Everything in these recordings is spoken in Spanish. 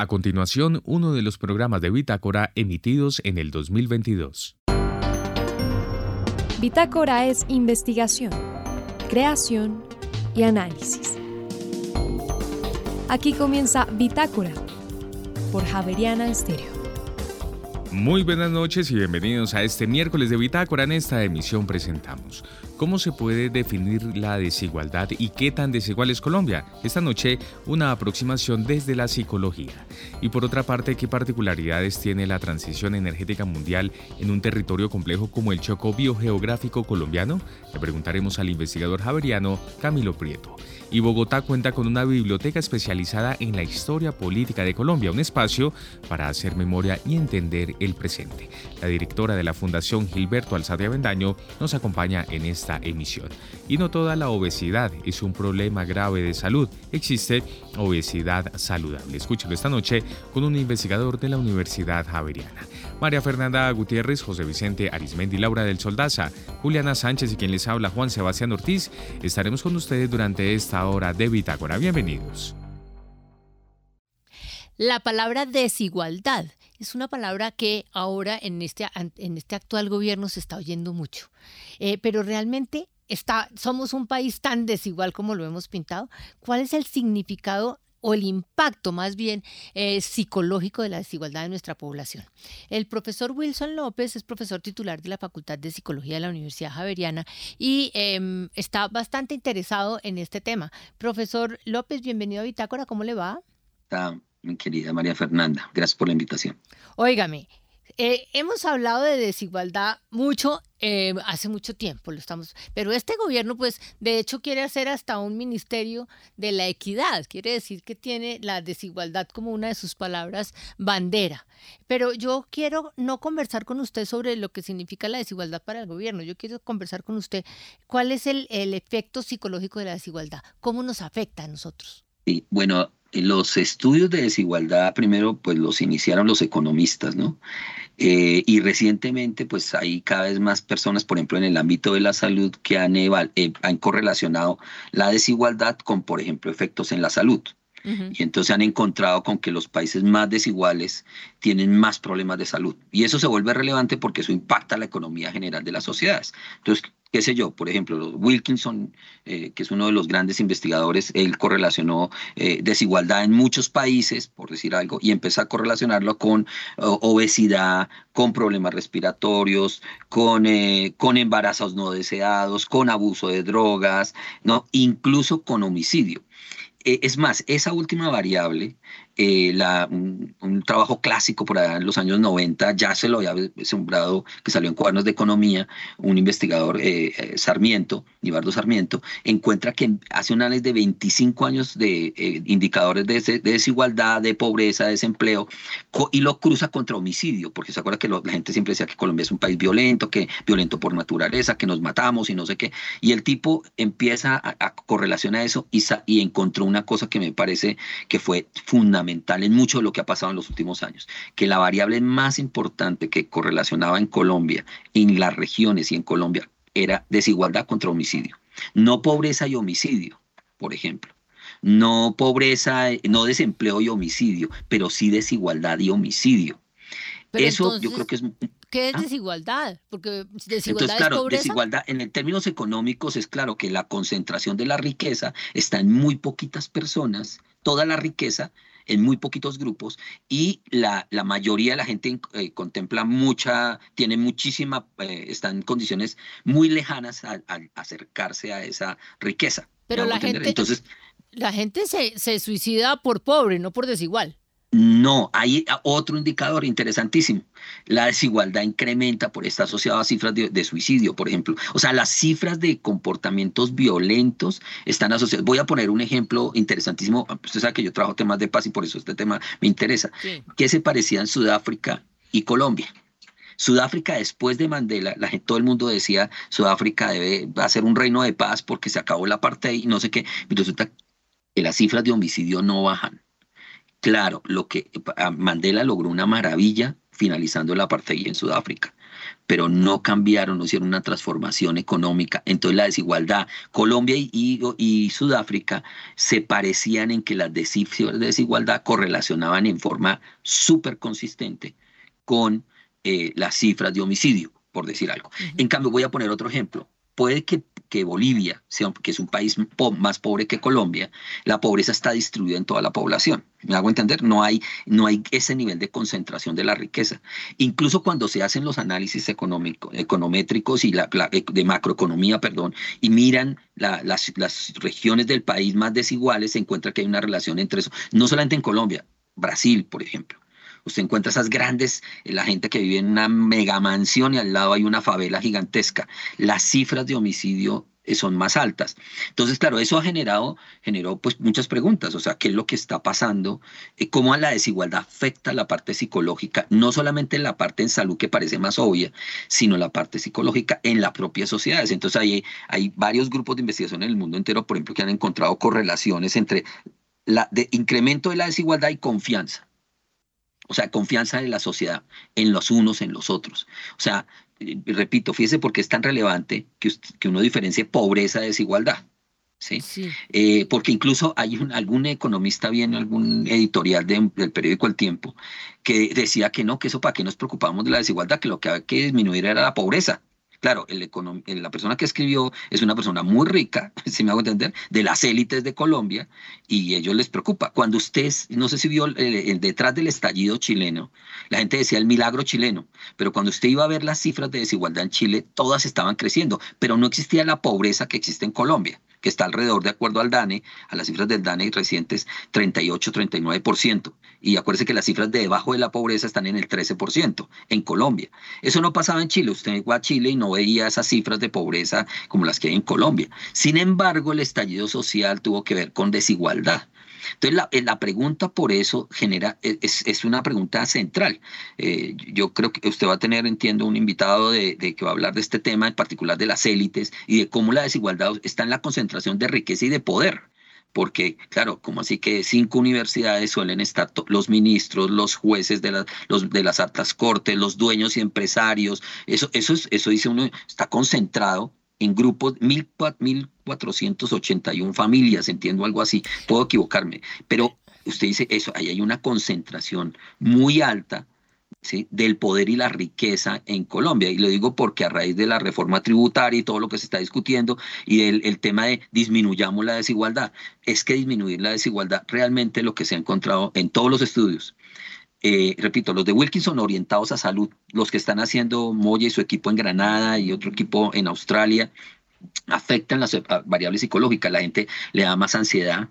A continuación, uno de los programas de Bitácora emitidos en el 2022. Bitácora es investigación, creación y análisis. Aquí comienza Bitácora por Javeriana Estéreo. Muy buenas noches y bienvenidos a este miércoles de Bitácora. En esta emisión presentamos ¿Cómo se puede definir la desigualdad y qué tan desigual es Colombia? Esta noche una aproximación desde la psicología. Y por otra parte, ¿qué particularidades tiene la transición energética mundial en un territorio complejo como el Choco biogeográfico colombiano? Le preguntaremos al investigador javeriano Camilo Prieto y Bogotá cuenta con una biblioteca especializada en la historia política de Colombia, un espacio para hacer memoria y entender el presente. La directora de la Fundación Gilberto Alzate Avendaño nos acompaña en emisión. Y no toda la obesidad es un problema grave de salud, existe obesidad saludable. Escúchalo esta noche con un investigador de la Universidad Javeriana. María Fernanda Gutiérrez, José Vicente Arismendi, Laura del Soldaza, Juliana Sánchez y quien les habla Juan Sebastián Ortiz, estaremos con ustedes durante esta hora de Bitácora. Bienvenidos. La palabra desigualdad es una palabra que ahora en este, en este actual gobierno se está oyendo mucho, eh, pero realmente está, somos un país tan desigual como lo hemos pintado. ¿Cuál es el significado o el impacto más bien eh, psicológico de la desigualdad de nuestra población. El profesor Wilson López es profesor titular de la Facultad de Psicología de la Universidad Javeriana y em, está bastante interesado en este tema. Profesor López, bienvenido a Bitácora, ¿cómo le va? Está, querida María Fernanda, gracias por la invitación. Óigame, eh, hemos hablado de desigualdad mucho eh, hace mucho tiempo, lo estamos, pero este gobierno, pues, de hecho, quiere hacer hasta un ministerio de la equidad. Quiere decir que tiene la desigualdad como una de sus palabras bandera. Pero yo quiero no conversar con usted sobre lo que significa la desigualdad para el gobierno. Yo quiero conversar con usted cuál es el, el efecto psicológico de la desigualdad, cómo nos afecta a nosotros. Sí, bueno, los estudios de desigualdad primero pues los iniciaron los economistas, ¿no? Eh, y recientemente pues hay cada vez más personas, por ejemplo en el ámbito de la salud, que han, eh, han correlacionado la desigualdad con, por ejemplo, efectos en la salud. Y entonces han encontrado con que los países más desiguales tienen más problemas de salud. Y eso se vuelve relevante porque eso impacta la economía general de las sociedades. Entonces, qué sé yo, por ejemplo, Wilkinson, eh, que es uno de los grandes investigadores, él correlacionó eh, desigualdad en muchos países, por decir algo, y empezó a correlacionarlo con obesidad, con problemas respiratorios, con, eh, con embarazos no deseados, con abuso de drogas, ¿no? incluso con homicidio. Es más, esa última variable eh, un, trabajo clásico por allá en los años 90, ya se lo había sembrado, que salió en Cuadernos de Economía, un investigador, eh, eh, Sarmiento, Ibardo Sarmiento, encuentra que hace un análisis de 25 años de indicadores de, desigualdad, de pobreza, de desempleo, y lo cruza contra homicidio, porque se acuerda que la gente siempre decía que Colombia es un país violento, que violento por naturaleza, que nos matamos y no sé qué, y el tipo empieza a, a correlacionar eso y encontró una cosa que me parece que fue fundamental en mucho de lo que ha pasado en los últimos años, que la variable más importante que correlacionaba en Colombia, en las regiones y en Colombia, era desigualdad contra homicidio. No pobreza y homicidio, por ejemplo. No pobreza, no desempleo y homicidio, pero sí desigualdad y homicidio. Eso yo creo que es ¿Qué es ¿Ah? desigualdad? Porque desigualdad Entonces, claro, es desigualdad en términos económicos es claro que la concentración de la riqueza está en muy poquitas personas, toda la riqueza en muy poquitos grupos y la, la mayoría de la gente eh, contempla mucha, tiene muchísima, eh, está en condiciones muy lejanas al acercarse a esa riqueza. Pero la gente, Entonces, la gente se, se suicida por pobre, no por desigual. No, hay otro indicador interesantísimo. La desigualdad incrementa por está asociado a cifras de, suicidio, por ejemplo. O sea, las cifras de comportamientos violentos están asociadas. Voy a poner un ejemplo interesantísimo. Usted sabe que yo trabajo temas de paz y por eso este tema me interesa. ¿Qué se parecía en Sudáfrica y Colombia? Sudáfrica después de Mandela, la gente, todo el mundo decía Sudáfrica debe hacer un reino de paz porque se acabó la parte y no sé qué. Y resulta que las cifras de homicidio no bajan Claro, lo que Mandela logró una maravilla finalizando el apartheid en Sudáfrica. pero no cambiaron, no hicieron una transformación económica. Entonces la desigualdad, Colombia y, Sudáfrica se parecían en que las desigualdad correlacionaban en forma súper consistente con eh, las cifras de homicidio, por decir algo. En cambio, voy a poner otro ejemplo. Puede que que Bolivia, que es un país más pobre que Colombia, la pobreza está distribuida en toda la población. ¿Me hago entender? No hay, no hay ese nivel de concentración de la riqueza. Incluso cuando se hacen los análisis económicos, econométricos y la, de macroeconomía, perdón, y miran las, las regiones del país más desiguales, se encuentra que hay una relación entre eso. No solamente en Colombia, Brasil, por ejemplo. Usted encuentra esas grandes, eh, la gente que vive en una mega mansión y al lado hay una favela gigantesca. Las cifras de homicidio eh, son más altas. Entonces, claro, eso ha generado, generó pues muchas preguntas, o sea, ¿qué es lo que está pasando? Eh, ¿Cómo la desigualdad afecta la parte psicológica? No solamente la parte en salud que parece más obvia, sino la parte psicológica en las propias sociedades. Entonces, hay, hay varios grupos de investigación en el mundo entero, por ejemplo, que han encontrado correlaciones entre la de incremento de la desigualdad y confianza. O sea, confianza de la sociedad en los unos, en los otros. O sea, eh, repito, fíjese por qué es tan relevante que, que uno diferencie pobreza de desigualdad. ¿sí? Eh, porque incluso hay algún economista bien, algún editorial del periódico El Tiempo, que decía que no, que eso para qué nos preocupamos de la desigualdad, que lo que había que disminuir era la pobreza. Claro, el la persona que escribió es una persona muy rica, si me hago entender, de las élites de Colombia, y ellos les preocupa. Cuando usted, no sé si vio el, detrás del estallido chileno, la gente decía el milagro chileno, pero cuando usted iba a ver las cifras de desigualdad en Chile, todas estaban creciendo, pero no existía la pobreza que existe en Colombia que está alrededor, de acuerdo al DANE, a las cifras del DANE recientes, 38-39%. Y acuérdese que las cifras de debajo de la pobreza están en el 13% en Colombia. Eso no pasaba en Chile. Usted iba a Chile y no veía esas cifras de pobreza como las que hay en Colombia. Sin embargo, el estallido social tuvo que ver con desigualdad. Entonces, la, eh, la, pregunta por eso genera, e, es, es una pregunta central. Eh, yo creo que usted va a tener, entiendo, un invitado de, de, que va a hablar de este tema, en particular de las élites y de cómo la desigualdad está en la concentración de riqueza y de poder porque claro, como así que cinco universidades suelen estar los ministros, los jueces de, los, de las altas cortes, los dueños y empresarios, eso, eso, eso dice uno, está concentrado en grupos, 1.481 familias, entiendo algo así, puedo equivocarme, pero usted dice eso, ahí hay una concentración muy alta del poder y la riqueza en Colombia. Y lo digo porque a raíz de la reforma tributaria y todo lo que se está discutiendo y del el tema de disminuyamos la desigualdad, es que disminuir la desigualdad realmente lo que se ha encontrado en todos los estudios. Eh, repito, los de Wilkinson orientados a salud, los que están haciendo Moya y su equipo en Granada y otro equipo en Australia, afectan las variables psicológicas. La gente le da más ansiedad,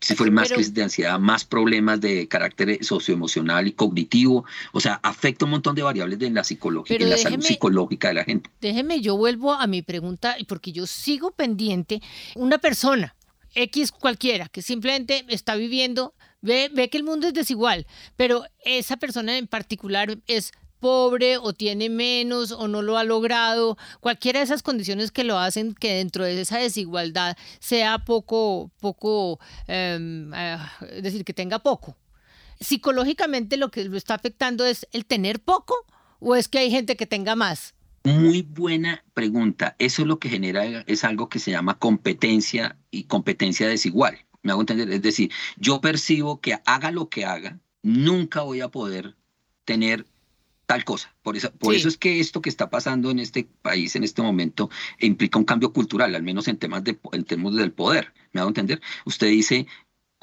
si fuera más crisis de ansiedad, más problemas de carácter socioemocional y cognitivo. O sea, afecta un montón de variables de la psicología, en la salud psicológica de la gente. Déjeme, yo vuelvo a mi pregunta, porque yo sigo pendiente. Una persona, X cualquiera, que simplemente está viviendo Ve, ve que el mundo es desigual, pero esa persona en particular es pobre o tiene menos o no lo ha logrado, cualquiera de esas condiciones que lo hacen que dentro de esa desigualdad sea poco, poco, em, eh, es decir, que tenga poco. Psicológicamente lo que lo está afectando es el tener poco o es que hay gente que tenga más. Muy buena pregunta. Eso es lo que genera, es algo que se llama competencia y competencia desigual me hago entender. Es decir, yo percibo que haga lo que haga, nunca voy a poder tener tal cosa. Por eso, por eso es que esto que está pasando en este país en este momento implica un cambio cultural, al menos en temas, de, en temas del poder. ¿Me hago entender? Usted dice,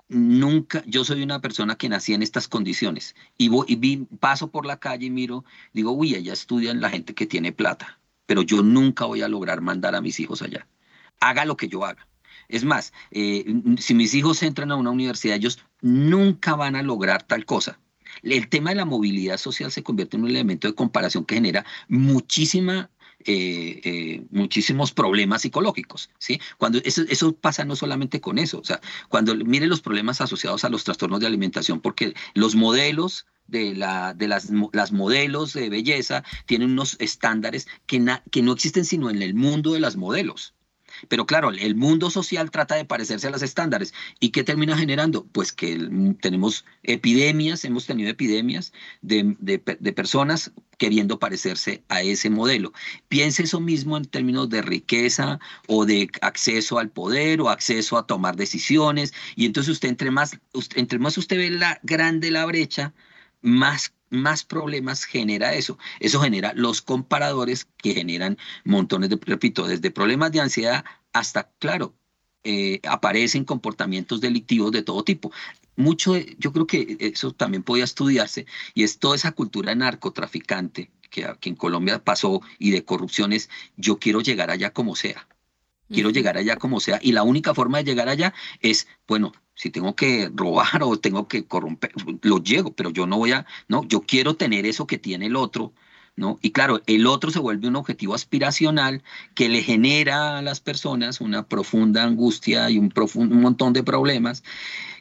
nunca, yo soy una persona que nací en estas condiciones y, voy, y paso por la calle y miro, digo, uy, allá estudian la gente que tiene plata, pero yo nunca voy a lograr mandar a mis hijos allá. Haga lo que yo haga. Es más, eh, si mis hijos entran a una universidad, ellos nunca van a lograr tal cosa. El tema de la movilidad social se convierte en un elemento de comparación que genera muchísima eh, eh, muchísimos problemas psicológicos, ¿sí? Cuando eso, eso, pasa no solamente con eso, o sea, cuando mire los problemas asociados a los trastornos de alimentación, porque los modelos de, la, de las, las modelos de belleza tienen unos estándares que, que no existen sino en el mundo de las modelos. Pero claro, el mundo social trata de parecerse a los estándares. ¿Y qué termina generando? Pues que tenemos epidemias, hemos tenido epidemias de, de personas queriendo parecerse a ese modelo. Piense eso mismo en términos de riqueza o de acceso al poder o acceso a tomar decisiones. Y entonces usted entre más, entre más usted ve la grande la brecha, más más problemas genera eso. Eso genera los comparadores que generan montones de, repito, desde problemas de ansiedad hasta, claro, eh, aparecen comportamientos delictivos de todo tipo mucho, yo creo que eso también podía estudiarse, y es toda esa cultura narcotraficante que aquí en Colombia pasó y de corrupciones, yo quiero llegar allá como sea. Quiero llegar allá como sea. Y la única forma de llegar allá es, bueno, si tengo que robar o tengo que corromper, lo llego, pero yo no voy a, no, yo quiero tener eso que tiene el otro, Y claro, el otro se vuelve un objetivo aspiracional que le genera a las personas una profunda angustia y un, profundo, un montón de problemas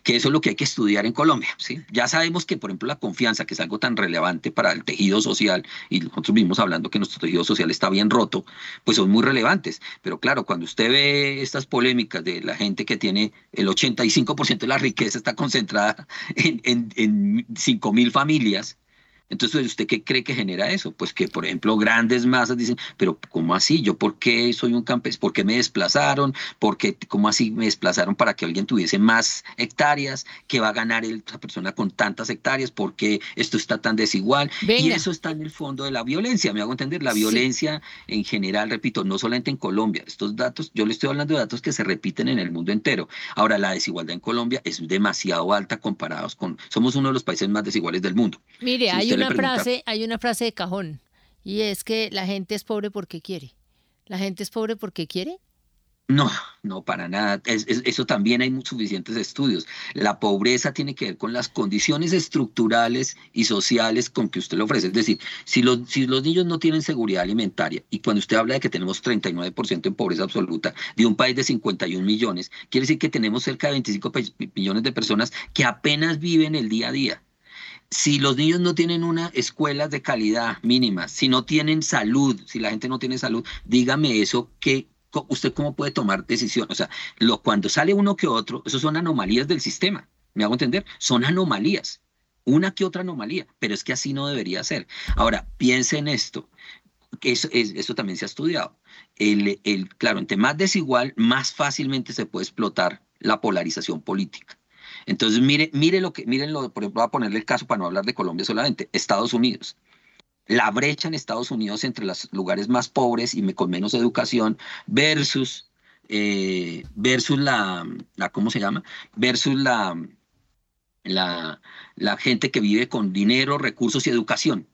que eso es lo que hay que estudiar en Colombia. ¿sí? Ya sabemos que, por ejemplo, la confianza, que es algo tan relevante para el tejido social, y nosotros vimos hablando que nuestro tejido social está bien roto, pues son muy relevantes. Pero claro, cuando usted ve estas polémicas de la gente que tiene el 85% de la riqueza está concentrada en, en, en 5 mil familias, entonces, ¿usted qué cree que genera eso? Pues que, por ejemplo, grandes masas dicen, pero ¿cómo así? ¿Yo por qué soy un campesino? ¿Por qué me desplazaron? ¿Por qué, cómo así me desplazaron para que alguien tuviese más hectáreas? ¿Qué va a ganar esa persona con tantas hectáreas? ¿Por qué esto está tan desigual? Y eso está en el fondo de la violencia, me hago entender. La violencia en general, repito, no solamente en Colombia. Estos datos, yo le estoy hablando de datos que se repiten en el mundo entero. Ahora, la desigualdad en Colombia es demasiado alta comparados con... Somos uno de los países más desiguales del mundo. Mire, hay una frase, hay una frase de cajón y es que la gente es pobre porque quiere. ¿La gente es pobre porque quiere? No, no, para nada. eso también hay suficientes estudios. La pobreza tiene que ver con las condiciones estructurales y sociales con que usted lo ofrece. Es decir, si los, si los niños no tienen seguridad alimentaria, y cuando usted habla de que tenemos 39% en pobreza absoluta de un país de 51 millones, quiere decir que tenemos cerca de 25 millones de personas que apenas viven el día a día si los niños no tienen unas escuelas de calidad mínimas, si no tienen salud, si la gente no tiene salud, dígame eso, que usted cómo puede tomar decisiones. O sea, lo, cuando sale uno que otro, eso son anomalías del sistema. ¿Me hago entender? Son anomalías. Una que otra anomalía, pero es que así no debería ser. Ahora, piense en esto. Eso, eso también se ha estudiado. El, el, claro, entre más desigual, más fácilmente se puede explotar la polarización política. Entonces, mire, mire lo que, miren lo, por ejemplo, voy a ponerle el caso para no hablar de Colombia solamente, Estados Unidos. La brecha en Estados Unidos entre los lugares más pobres y con menos educación versus, eh, versus la, la, ¿cómo se llama? Versus la, la, la gente que vive con dinero, recursos y educación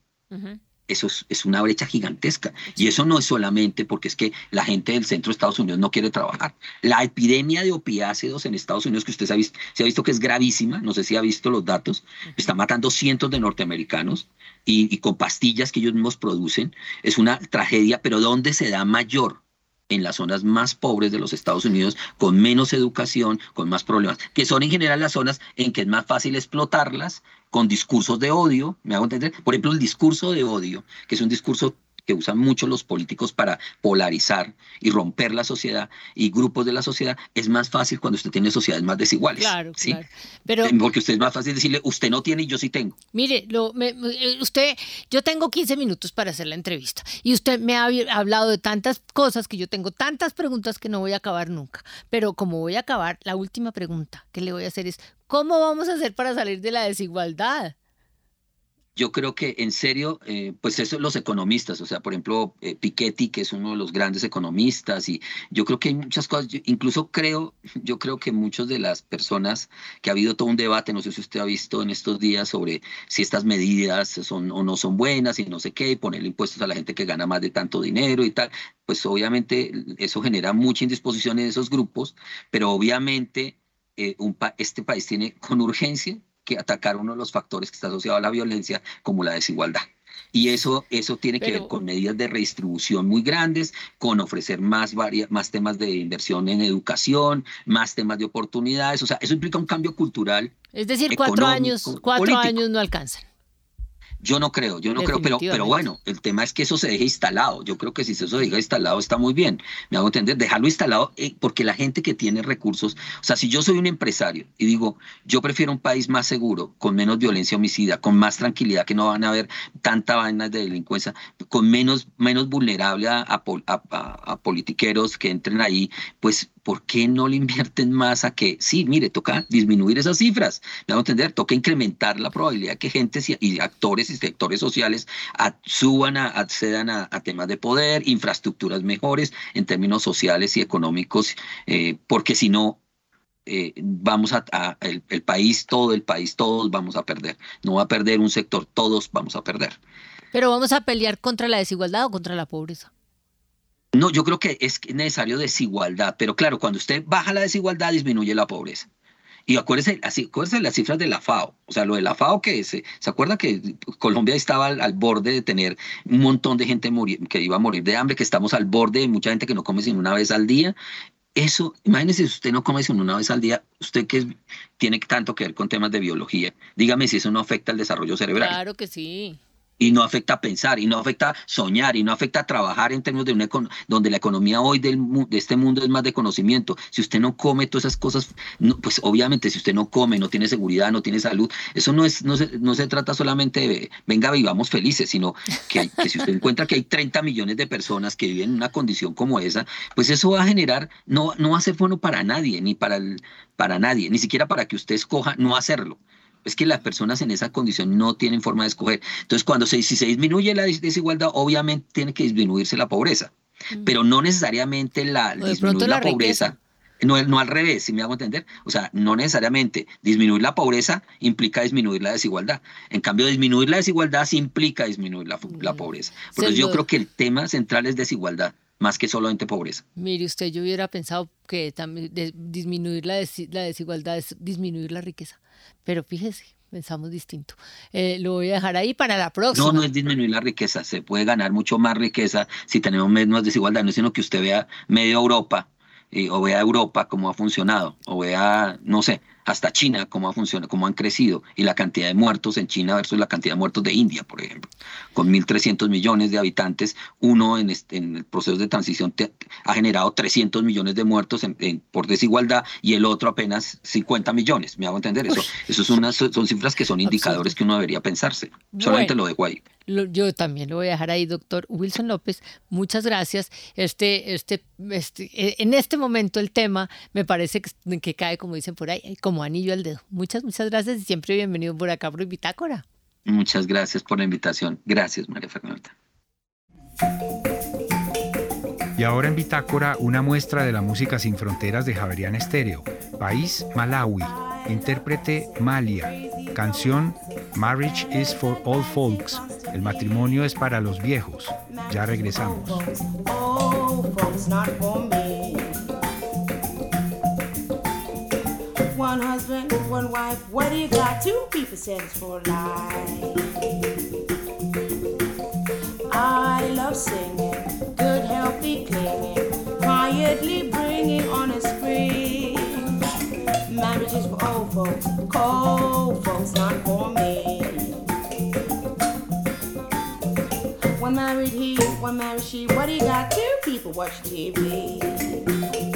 eso es, una brecha gigantesca. Y eso no es solamente porque es que la gente del centro de Estados Unidos no quiere trabajar. La epidemia de opiáceos en Estados Unidos, que usted se ha visto, se ha visto que es gravísima, no sé si ha visto los datos, está matando cientos de norteamericanos y, y con pastillas que ellos mismos producen. Es una tragedia, pero ¿dónde se da mayor? En las zonas más pobres de los Estados Unidos, con menos educación, con más problemas, que son en general las zonas en que es más fácil explotarlas con discursos de odio, me hago entender, por ejemplo, el discurso de odio, que es un discurso que usan mucho los políticos para polarizar y romper la sociedad y grupos de la sociedad, es más fácil cuando usted tiene sociedades más desiguales. Claro, ¿sí? claro. Pero, Porque usted es más fácil decirle, usted no tiene y yo sí tengo. Mire, lo, eh, usted, yo tengo 15 minutos para hacer la entrevista y usted me ha hablado de tantas cosas que yo tengo tantas preguntas que no voy a acabar nunca. Pero como voy a acabar, la última pregunta que le voy a hacer es, ¿cómo vamos a hacer para salir de la desigualdad? Yo creo que en serio, eh, pues eso los economistas, o sea, por ejemplo, eh, Piketty, que es uno de los grandes economistas, y yo creo que hay muchas cosas, incluso creo, yo creo que muchas de las personas que ha habido todo un debate, no sé si usted ha visto en estos días sobre si estas medidas son o no son buenas y no sé qué, y ponerle impuestos a la gente que gana más de tanto dinero y tal, pues obviamente eso genera mucha indisposición en esos grupos, pero obviamente eh, un este país tiene con urgencia que atacar uno de los factores que está asociado a la violencia, como la desigualdad. Y eso, eso tiene que ver con medidas de redistribución muy grandes, con ofrecer más, más temas de inversión en educación, más temas de oportunidades. O sea, eso implica un cambio cultural. Es decir, cuatro años, cuatro años no alcanzan. Yo no creo, yo no creo, pero, pero bueno, el tema es que eso se deje instalado. Yo creo que si eso se deja instalado está muy bien. Me hago entender, dejarlo instalado eh, porque la gente que tiene recursos, o sea, si yo soy un empresario y digo, yo prefiero un país más seguro, con menos violencia homicida, con más tranquilidad, que no van a haber tanta vaina de delincuencia, con menos, menos vulnerable a, a politiqueros que entren ahí, pues ¿por qué no le invierten más a que, sí, mire, toca disminuir esas cifras? Me hago entender, toca incrementar la probabilidad que gente y actores y sectores sociales suban, a, accedan a, temas de poder, infraestructuras mejores en términos sociales y económicos, eh, porque si no, eh, vamos a, el, el, país, todo el país, todos vamos a perder. No va a perder un sector, todos vamos a perder. Pero vamos a pelear contra la desigualdad o contra la pobreza. No, yo creo que es necesario desigualdad, pero claro, cuando usted baja la desigualdad, disminuye la pobreza. Y acuérdese, así, acuérdese las cifras de la FAO. O sea, lo de la FAO que se, ¿se acuerda que Colombia estaba al, borde de tener un montón de gente que iba a morir de hambre, que estamos al borde de mucha gente que no come sino una vez al día? Eso, imagínese si usted no come sino una vez al día, usted que tiene tanto que ver con temas de biología, dígame si eso no afecta al desarrollo cerebral. Claro que sí y no afecta pensar, y no afecta soñar, y no afecta trabajar en términos de una donde la economía hoy del, de este mundo es más de conocimiento. Si usted no come todas esas cosas, pues obviamente si usted no come, no tiene seguridad, no tiene salud, eso no, es, no, se, no se trata solamente de, venga, vivamos felices, sino que, si usted encuentra que hay 30 millones de personas que viven en una condición como esa, pues eso va a generar, no, no va a ser bueno para nadie, ni para, el, para nadie, ni siquiera para que usted escoja no hacerlo es que las personas en esa condición no tienen forma de escoger. Entonces, cuando se, si se disminuye la desigualdad, obviamente tiene que disminuirse la pobreza, mm. pero no necesariamente la, disminuir la, pobreza. No, no, al revés, si me hago entender. O sea, no necesariamente disminuir la pobreza implica disminuir la desigualdad. En cambio, disminuir la desigualdad sí implica disminuir la, mm. pobreza. Por eso yo creo que el tema central es desigualdad más que solamente pobreza. Mire usted, yo hubiera pensado que también disminuir la, la desigualdad es disminuir la riqueza. Pero fíjese, pensamos distinto. Eh, lo voy a dejar ahí para la próxima. No, no es disminuir la riqueza, se puede ganar mucho más riqueza si tenemos menos desigualdad, no es sino que usted vea medio Europa eh, o vea Europa cómo ha funcionado, o vea, no sé, hasta China, cómo, ha funcionado, cómo han crecido, y la cantidad de muertos en China versus la cantidad de muertos de India, por ejemplo. Con 1.300 millones de habitantes, uno en, el proceso de transición ha generado 300 millones de muertos por desigualdad y el otro apenas 50 millones. ¿Me hago entender? Eso, eso son, son cifras que son indicadores que uno debería pensarse. Solamente lo dejo ahí yo también lo voy a dejar ahí, doctor Wilson López. Muchas gracias. Este, este, este, eh, en este momento el tema me parece que, cae, como dicen por ahí, como anillo al dedo. Muchas, muchas gracias y siempre bienvenido por acá por Bitácora. Muchas gracias por la invitación. Gracias, María Fernanda. Y ahora en Bitácora, una muestra de la música sin fronteras de Javerian Estéreo. País Malawi. Intérprete Malia. Canción Marriage is for All Folks. El matrimonio es para los viejos. Ya regresamos. One husband, one wife, what do you got? Two people sense for life. I love singing, good healthy clinging, quietly bringing on a spring. Marriage is for old folks, cold folks, not for me. One married he, one married she. What do you got? Two people watch TV.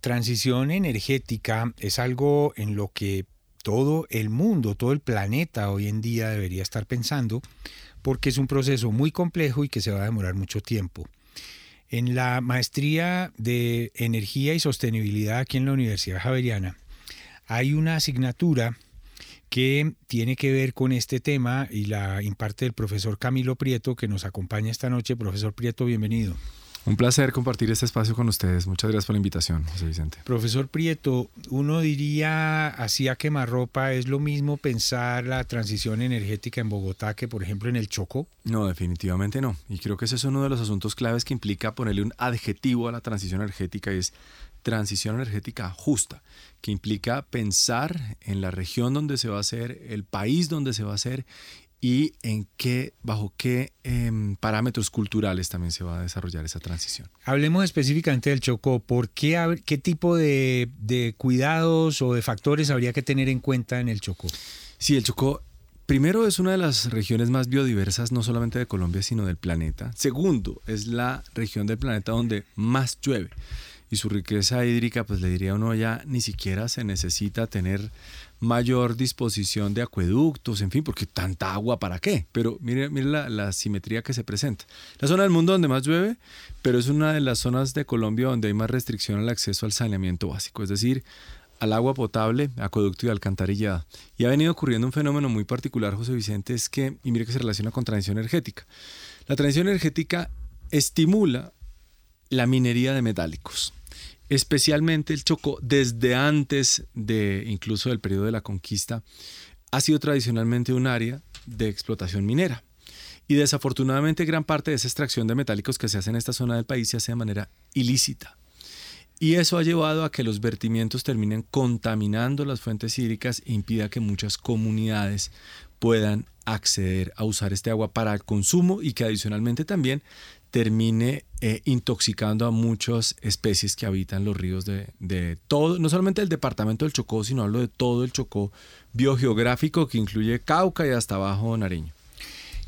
Transición energética es algo en lo que todo el mundo, todo el planeta hoy en día debería estar pensando, porque es un proceso muy complejo y que se va a demorar mucho tiempo. En la maestría de energía y sostenibilidad aquí en la Universidad Javeriana hay una asignatura que tiene que ver con este tema y la imparte el profesor Camilo Prieto que nos acompaña esta noche. Profesor Prieto, bienvenido. Un placer compartir este espacio con ustedes. Muchas gracias por la invitación, José Vicente. Profesor Prieto, uno diría así a quemarropa, ¿es lo mismo pensar la transición energética en Bogotá que, por ejemplo, en el Chocó? No, definitivamente no. Y creo que ese es uno de los asuntos claves que implica ponerle un adjetivo a la transición energética y es transición energética justa, que implica pensar en la región donde se va a hacer, el país donde se va a hacer y en qué, bajo qué em, parámetros culturales también se va a desarrollar esa transición. Hablemos específicamente del Chocó. ¿Por qué, qué tipo de, de cuidados o de factores habría que tener en cuenta en el Chocó? Sí, el Chocó Primero, es una de las regiones más biodiversas, no solamente de Colombia, sino del planeta. Segundo, es la región del planeta donde más llueve y su riqueza hídrica, pues le diría uno ya ni siquiera se necesita tener mayor disposición de acueductos, en fin, porque tanta agua para qué. Pero mire, mire la, simetría que se presenta. La zona del mundo donde más llueve, pero es una de las zonas de Colombia donde hay más restricción al acceso al saneamiento básico, es decir, al agua potable, acueducto y alcantarillado. Y ha venido ocurriendo un fenómeno muy particular, José Vicente, es que, y mire que se relaciona con transición energética. La transición energética estimula la minería de metálicos especialmente el Chocó, desde antes de incluso del periodo de la conquista, ha sido tradicionalmente un área de explotación minera. Y desafortunadamente gran parte de esa extracción de metálicos que se hace en esta zona del país se hace de manera ilícita. Y eso ha llevado a que los vertimientos terminen contaminando las fuentes hídricas e impida que muchas comunidades puedan acceder a usar este agua para el consumo y que adicionalmente también termine eh, intoxicando a muchas especies que habitan los ríos de, todo, no solamente del departamento del Chocó, sino hablo de todo el Chocó biogeográfico que incluye Cauca y hasta abajo Nariño.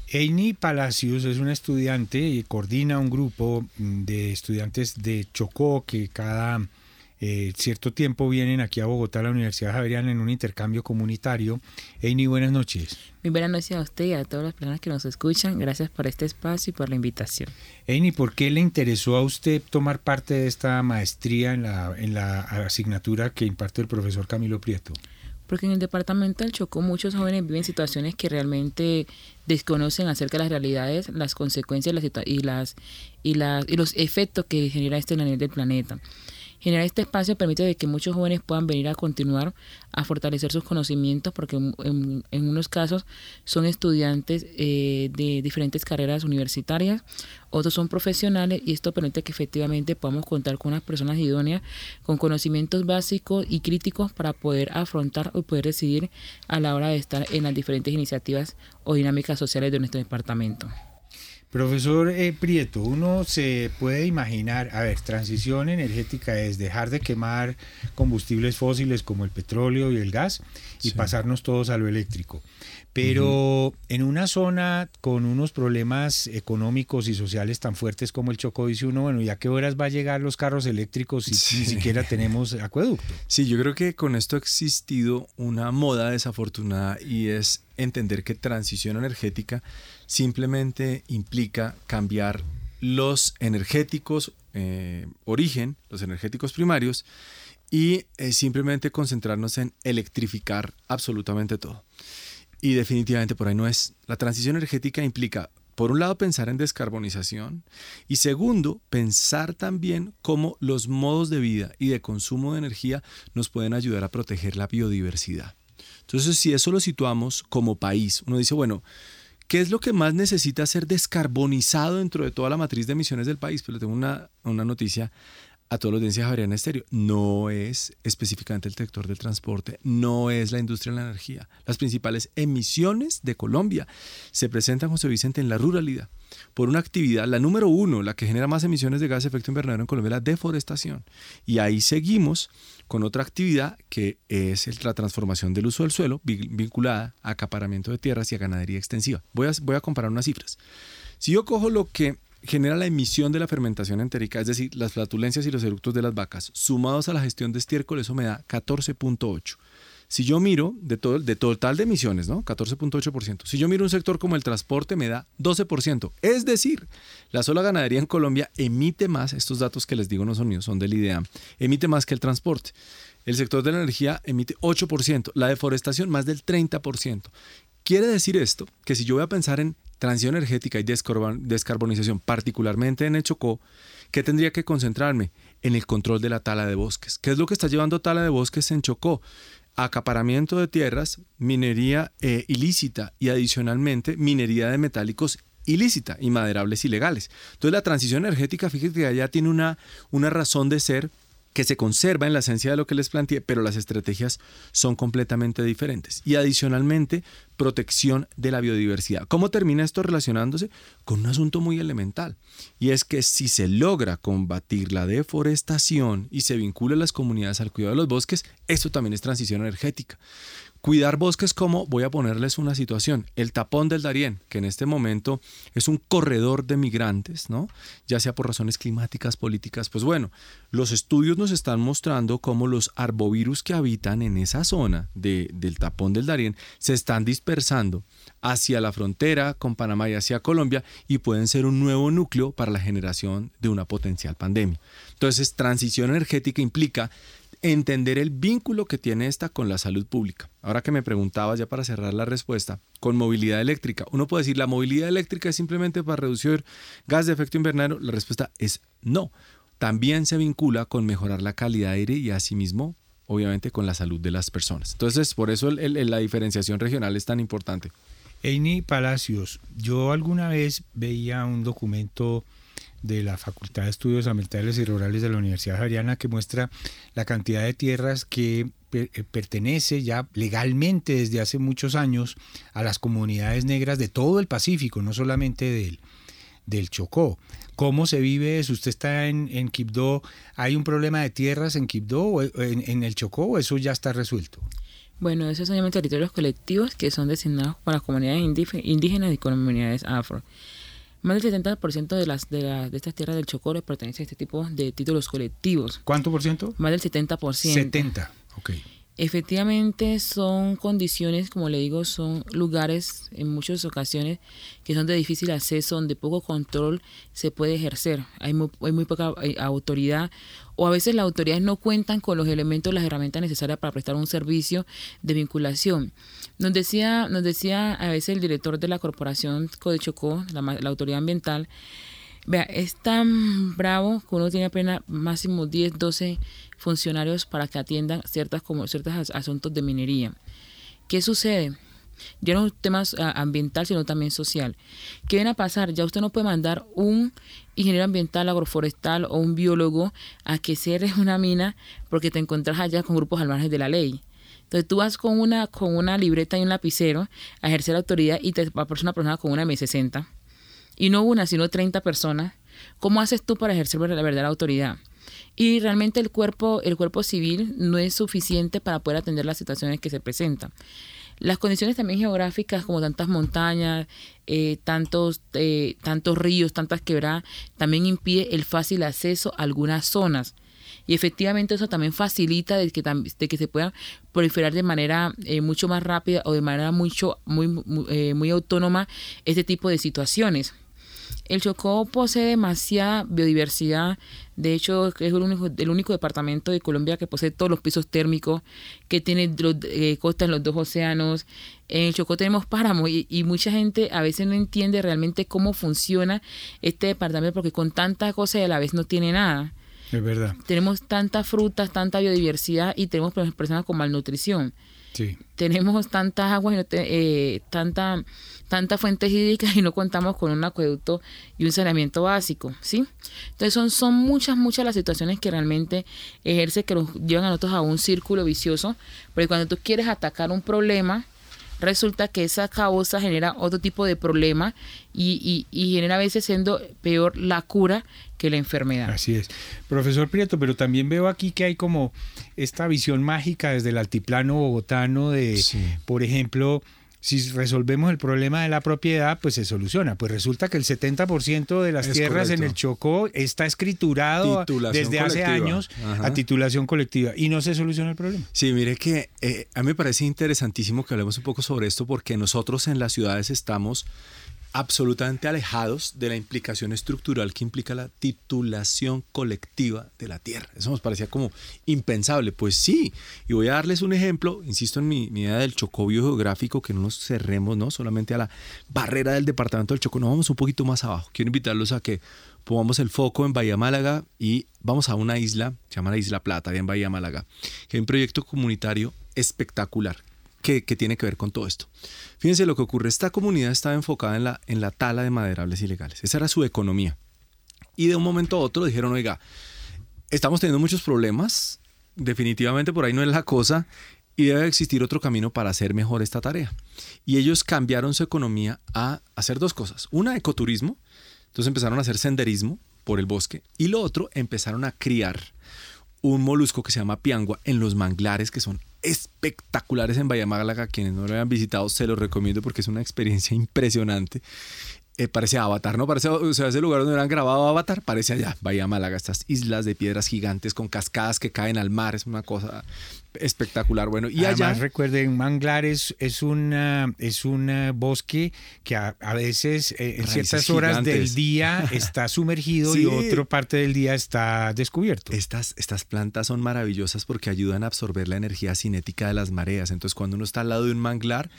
Eini Palacios es una estudiante y coordina un grupo de estudiantes de Chocó que cada eh, cierto tiempo vienen aquí a Bogotá, a la Universidad Javeriana, en un intercambio comunitario. Eini, buenas noches. Muy buenas noches a usted y a todas las personas que nos escuchan. Gracias por este espacio y por la invitación. Eini, ¿por qué le interesó a usted tomar parte de esta maestría en la, en la asignatura que imparte el profesor Camilo Prieto? Porque en el departamento del Chocó muchos jóvenes viven situaciones que realmente desconocen acerca de las realidades, las consecuencias y, las, y, las, y los efectos que genera esto en el nivel del planeta. Generar este espacio permite de que muchos jóvenes puedan venir a continuar a fortalecer sus conocimientos, porque en, unos casos son estudiantes eh, de diferentes carreras universitarias, otros son profesionales y esto permite que efectivamente podamos contar con unas personas idóneas con conocimientos básicos y críticos para poder afrontar o poder decidir a la hora de estar en las diferentes iniciativas o dinámicas sociales de nuestro departamento. Profesor eh, Prieto, uno se puede imaginar, a ver, transición energética es dejar de quemar combustibles fósiles como el petróleo y el gas y pasarnos todos a lo eléctrico. Pero en una zona con unos problemas económicos y sociales tan fuertes como el Chocó, dice uno, bueno, ¿ya qué horas va a llegar los carros eléctricos si ni siquiera tenemos acueducto? Sí, yo creo que con esto ha existido una moda desafortunada y es entender que transición energética simplemente implica cambiar los energéticos eh, origen, los energéticos primarios, y eh, simplemente concentrarnos en electrificar absolutamente todo. Y definitivamente por ahí no es. La transición energética implica, por un lado, pensar en descarbonización y segundo, pensar también cómo los modos de vida y de consumo de energía nos pueden ayudar a proteger la biodiversidad. Entonces, si eso lo situamos como país, uno dice, bueno, ¿Qué es lo que más necesita ser descarbonizado dentro de toda la matriz de emisiones del país? Pues le tengo una, una noticia a todos los audiencia Javeriana Estéreo. No es específicamente el sector del transporte, no es la industria de la energía. Las principales emisiones de Colombia se presentan, José Vicente, en la ruralidad por una actividad, la número uno, la que genera más emisiones de gas de efecto invernadero en Colombia, la deforestación. Y ahí seguimos con otra actividad que es la transformación del uso del suelo vinculada a acaparamiento de tierras y a ganadería extensiva. Voy a, voy a comparar unas cifras. Si yo cojo lo que genera la emisión de la fermentación entérica, es decir, las flatulencias y los eructos de las vacas, sumados a la gestión de estiércol, eso me da 14.8. Si yo miro de, todo, de total de emisiones, ¿no? 14.8%. Si yo miro un sector como el transporte, me da 12%. Es decir, la sola ganadería en Colombia emite más, estos datos que les digo no son míos, son del IDEAM, emite más que el transporte. El sector de la energía emite 8%, la deforestación más del 30%. Quiere decir esto que si yo voy a pensar en transición energética y descarbonización, particularmente en el Chocó, ¿qué tendría que concentrarme? En el control de la tala de bosques. ¿Qué es lo que está llevando tala de bosques en Chocó? Acaparamiento de tierras, minería eh, ilícita y adicionalmente minería de metálicos ilícita y maderables ilegales. Entonces la transición energética, fíjate que ya tiene una, una razón de ser que se conserva en la esencia de lo que les planteé, pero las estrategias son completamente diferentes. Y adicionalmente, protección de la biodiversidad. ¿Cómo termina esto relacionándose? Con un asunto muy elemental. Y es que si se logra combatir la deforestación y se vincula a las comunidades al cuidado de los bosques, esto también es transición energética. Cuidar bosques como, voy a ponerles una situación, el tapón del Darién, que en este momento es un corredor de migrantes, ¿no? Ya sea por razones climáticas, políticas, pues bueno, los estudios nos están mostrando cómo los arbovirus que habitan en esa zona de, del tapón del Darién se están dispersando hacia la frontera con Panamá y hacia Colombia y pueden ser un nuevo núcleo para la generación de una potencial pandemia. Entonces, transición energética implica entender el vínculo que tiene esta con la salud pública. Ahora que me preguntabas ya para cerrar la respuesta, con movilidad eléctrica, uno puede decir la movilidad eléctrica es simplemente para reducir gas de efecto invernadero, la respuesta es no. También se vincula con mejorar la calidad de aire y asimismo, obviamente, con la salud de las personas. Entonces, por eso la diferenciación regional es tan importante. Eini Palacios, yo alguna vez veía un documento de la Facultad de Estudios Ambientales y Rurales de la Universidad Javeriana que muestra la cantidad de tierras que eh, pertenece ya legalmente desde hace muchos años a las comunidades negras de todo el Pacífico, no solamente del, del Chocó. ¿Cómo se vive eso? ¿Usted está en, en Quibdó? ¿Hay un problema de tierras en Quibdó o en, en el Chocó o eso ya está resuelto? Bueno, esos son territorios colectivos que son designados para comunidades indígenas y comunidades afro. Más del 70% de, las, de, de estas tierras del Chocó pertenece a este tipo de títulos colectivos. ¿Cuánto por ciento? Más del 70%. 70, ok. Efectivamente son condiciones, como le digo, son lugares en muchas ocasiones que son de difícil acceso, donde poco control se puede ejercer. Hay muy, hay muy poca eh, autoridad o a veces las autoridades no cuentan con los elementos, las herramientas necesarias para prestar un servicio de vinculación. Nos decía, nos decía a veces el director de la corporación Codechocó, la, la autoridad ambiental, vea, es tan bravo que uno tiene apenas máximo 10, 12 funcionarios para que atiendan ciertas, como, ciertos asuntos de minería. ¿Qué sucede? Ya no es un tema ah, ambiental, sino también social. ¿Qué viene a pasar? Ya usted no puede mandar un ingeniero ambiental, agroforestal o un biólogo a que cierre una mina porque te encuentras allá con grupos al margen de la ley. Entonces tú vas con una, con una libreta y un lapicero a ejercer autoridad y te aparece una persona con una M60. Y no una, sino 30 personas. ¿Cómo haces tú para ejercer la verdadera autoridad? Y realmente el cuerpo, el cuerpo civil no es suficiente para poder atender las situaciones que se presentan. Las condiciones también geográficas, como tantas montañas, eh, tantos, eh, tantos ríos, tantas quebradas, también impide el fácil acceso a algunas zonas. Y efectivamente eso también facilita de que, de que se pueda proliferar de manera eh, mucho más rápida o de manera mucho, muy, muy autónoma este tipo de situaciones. El Chocó posee demasiada biodiversidad. De hecho, es el único, el único departamento de Colombia que posee todos los pisos térmicos, que tiene los, eh, costas en los dos océanos. En el Chocó tenemos páramo y, y, mucha gente a veces no entiende realmente cómo funciona este departamento porque con tanta cosa y a la vez no tiene nada. Es verdad. Tenemos tantas frutas, tanta biodiversidad y tenemos personas con malnutrición. Tenemos tantas aguas, y eh, tanta tantas fuentes hídricas y no contamos con un acueducto y un saneamiento básico, ¿sí? Entonces son, son muchas, muchas las situaciones que realmente ejerce que nos llevan a nosotros a un círculo vicioso, porque cuando tú quieres atacar un problema, resulta que esa causa genera otro tipo de problema y, y, genera a veces siendo peor la cura que la enfermedad. Así es. Profesor Prieto, pero también veo aquí que hay como esta visión mágica desde el altiplano bogotano de, por ejemplo, si resolvemos el problema de la propiedad, pues se soluciona. Pues resulta que el 70% de las tierras en el Chocó está escriturado desde hace años a titulación colectiva y no se soluciona el problema. Sí, mire que eh, a mí me parece interesantísimo que hablemos un poco sobre esto porque nosotros en las ciudades estamos absolutamente alejados de la implicación estructural que implica la titulación colectiva de la tierra. Eso nos parecía como impensable. Pues sí, y voy a darles un ejemplo, insisto en mi, idea del chocobio geográfico, que no nos cerremos ¿no? solamente a la barrera del departamento del Chocó, no vamos un poquito más abajo. Quiero invitarlos a que pongamos el foco en Bahía Málaga y vamos a una isla, se llama la Isla Plata, en Bahía Málaga, que es un proyecto comunitario espectacular que, tiene que ver con todo esto. Fíjense lo que ocurre, esta comunidad estaba enfocada en la, en la tala de maderables ilegales, esa era su economía. Y de un momento a otro dijeron, oiga, estamos teniendo muchos problemas, definitivamente por ahí no es la cosa, y debe existir otro camino para hacer mejor esta tarea. Y ellos cambiaron su economía a hacer dos cosas. Una, ecoturismo. Entonces empezaron a hacer senderismo por el bosque. Y lo otro, empezaron a criar un molusco que se llama piangua en los manglares que son espectaculares en Bahía Málaga. Quienes no lo hayan visitado, se los recomiendo porque es una experiencia impresionante. Eh, parece Avatar, ¿no? Parece, o sea, ese lugar donde han grabado Avatar, parece allá, Bahía Málaga, estas islas de piedras gigantes con cascadas que caen al mar, es una cosa espectacular. Bueno, y Además, allá... recuerden, manglares es, una, es un bosque que a, veces eh, en ciertas horas del día está sumergido y otra parte del día está descubierto. Estas, estas plantas son maravillosas porque ayudan a absorber la energía cinética de las mareas. Entonces, cuando uno está al lado de un manglar,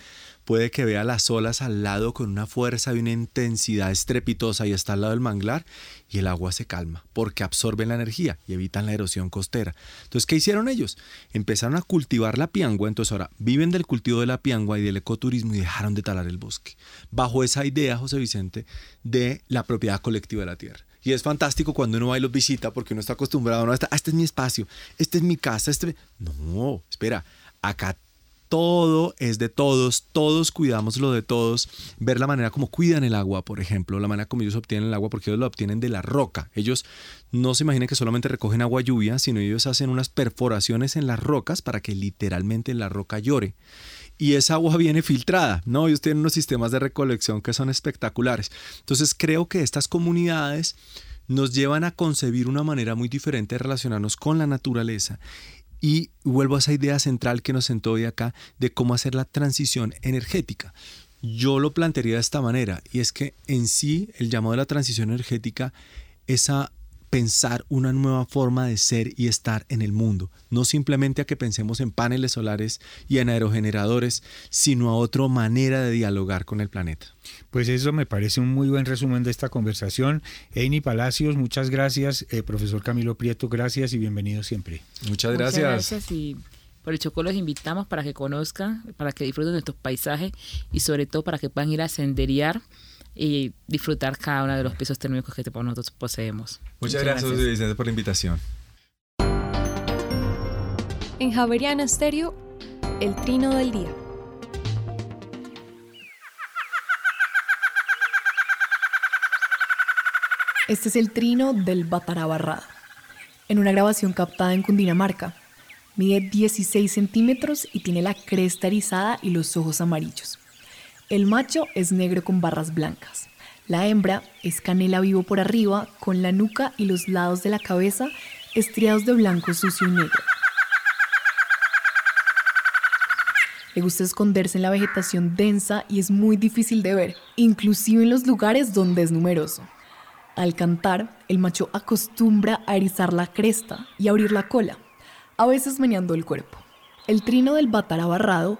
puede que vea las olas al lado con una fuerza y una intensidad estrepitosa y está al lado del manglar y el agua se calma porque absorben la energía y evitan la erosión costera. Entonces, ¿qué hicieron ellos? Empezaron a cultivar la piangua, entonces ahora viven del cultivo de la piangua y del ecoturismo y dejaron de talar el bosque. Bajo esa idea, José Vicente, de la propiedad colectiva de la tierra. Y es fantástico cuando uno va y los visita porque uno está acostumbrado, no, ah, este es mi espacio, este es mi casa, este... No, espera, acá todo es de todos, todos cuidamos lo de todos, ver la manera como cuidan el agua, por ejemplo, la manera como ellos obtienen el agua, porque ellos lo obtienen de la roca. Ellos no se imaginen que solamente recogen agua lluvia, sino ellos hacen unas perforaciones en las rocas para que literalmente la roca llore. Y esa agua viene filtrada, ¿no? Ellos tienen unos sistemas de recolección que son espectaculares. Entonces creo que estas comunidades nos llevan a concebir una manera muy diferente de relacionarnos con la naturaleza y vuelvo a esa idea central que nos sentó hoy acá de cómo hacer la transición energética. Yo lo plantearía de esta manera, y es que en sí el llamado de la transición energética es a pensar una nueva forma de ser y estar en el mundo, no simplemente a que pensemos en paneles solares y en aerogeneradores, sino a otra manera de dialogar con el planeta. Pues eso me parece un muy buen resumen de esta conversación. Eini Palacios, muchas gracias. Eh, profesor Camilo Prieto, gracias y bienvenido siempre. Muchas gracias. Muchas gracias y por el Chocó los invitamos para que conozcan, para que disfruten de estos paisajes y sobre todo para que puedan ir a senderear y disfrutar cada uno de los pisos térmicos que nosotros poseemos. Muchas, gracias, Vicente, por la invitación. En Javeriana Stereo, el trino del día. Este es el trino del Batarabarrada, en una grabación captada en Cundinamarca. Mide 16 centímetros y tiene la cresta erizada y los ojos amarillos. El macho es negro con barras blancas. La hembra es canela vivo por arriba, con la nuca y los lados de la cabeza estriados de blanco sucio y negro. Le gusta esconderse en la vegetación densa y es muy difícil de ver, inclusive en los lugares donde es numeroso. Al cantar, el macho acostumbra a erizar la cresta y abrir la cola, a veces meneando el cuerpo. El trino del batara barrado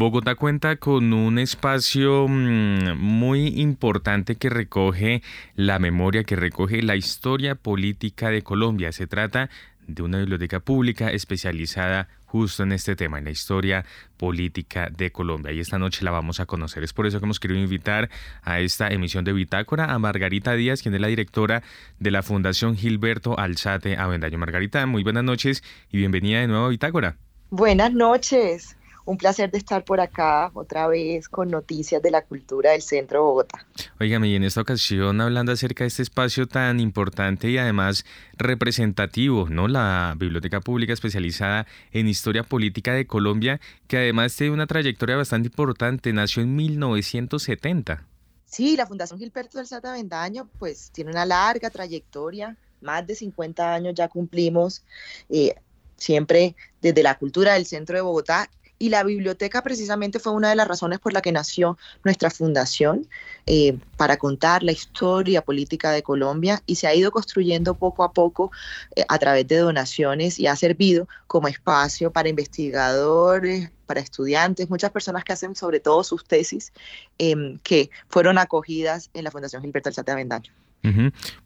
Bogotá cuenta con un espacio mm, muy importante que recoge la memoria, que recoge la historia política de Colombia. Se trata de una biblioteca pública especializada justo en este tema, en la historia política de Colombia. Y esta noche la vamos a conocer. Es por eso que hemos querido invitar a esta emisión de Bitácora a Margarita Díaz, quien es la directora de la Fundación Gilberto Alzate Avendaño. Margarita, muy buenas noches y bienvenida de nuevo a Bitácora. Buenas noches un placer de estar por acá otra vez con noticias de la cultura del centro de Bogotá. Óigame, y en esta ocasión hablando acerca de este espacio tan importante y además representativo, ¿no? La Biblioteca Pública especializada en Historia Política de Colombia, que además tiene una trayectoria bastante importante, nació en 1970. Sí, la Fundación Gilberto del Sata Vendaño pues tiene una larga trayectoria, más de 50 años ya cumplimos, eh, siempre desde la cultura del centro de Bogotá y la biblioteca precisamente fue una de las razones por la que nació nuestra fundación, eh, para contar la historia política de Colombia y se ha ido construyendo poco a poco eh, a través de donaciones y ha servido como espacio para investigadores, para estudiantes, muchas personas que hacen sobre todo sus tesis, em, que fueron acogidas en la Fundación Gilberto Alzate Avendaño.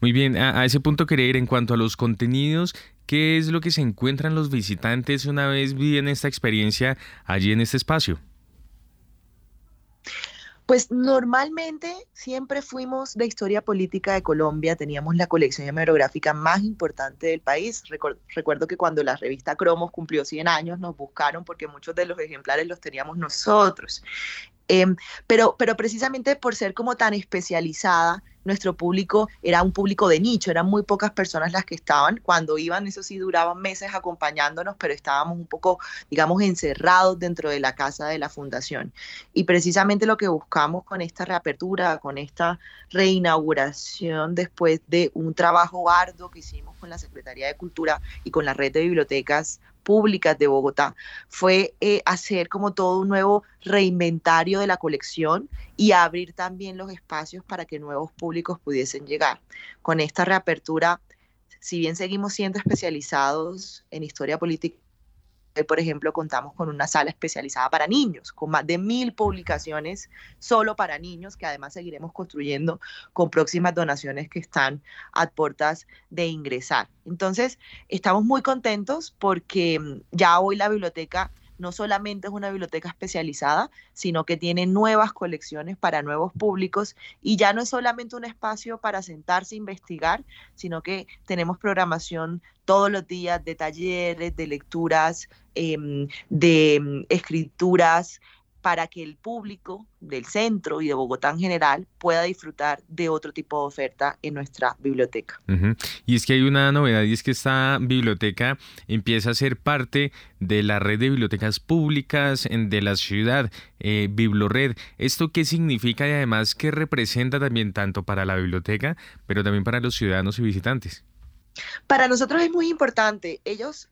Muy bien, a, ese punto quería ir en cuanto a los contenidos. ¿Qué es lo que se encuentran los visitantes una vez viven esta experiencia allí en este espacio? Pues normalmente siempre fuimos de historia política de Colombia, teníamos la colección hemerográfica más importante del país. Recuerdo que cuando la revista Cromos cumplió 100 años nos buscaron porque muchos de los ejemplares los teníamos nosotros. Em, pero, pero precisamente por ser como tan especializada, nuestro público era un público de nicho, eran muy pocas personas las que estaban. Cuando iban, eso sí, duraban meses acompañándonos, pero estábamos un poco, digamos, encerrados dentro de la casa de la fundación. Y precisamente lo que buscamos con esta reapertura, con esta reinauguración después de un trabajo arduo que hicimos con la Secretaría de Cultura y con la red de bibliotecas públicas de Bogotá fue eh, hacer como todo un nuevo reinventario de la colección y abrir también los espacios para que nuevos públicos pudiesen llegar. Con esta reapertura, si bien seguimos siendo especializados en historia política por ejemplo, contamos con una sala especializada para niños, con más de mil publicaciones solo para niños, que además seguiremos construyendo con próximas donaciones que están a puertas de ingresar. Entonces, estamos muy contentos porque mm, ya hoy la biblioteca no solamente es una biblioteca especializada, sino que tiene nuevas colecciones para nuevos públicos y ya no es solamente un espacio para sentarse e investigar, sino que tenemos programación todos los días de talleres, de lecturas, em, de em, escrituras, para que el público del centro y de Bogotá en general pueda disfrutar de otro tipo de oferta en nuestra biblioteca. Y es que hay una novedad y es que esta biblioteca empieza a ser parte de la red de bibliotecas públicas de la ciudad, eh, Biblored. ¿Esto qué significa y además qué representa también tanto para la biblioteca, pero también para los ciudadanos y visitantes? Para nosotros es muy importante. Ellos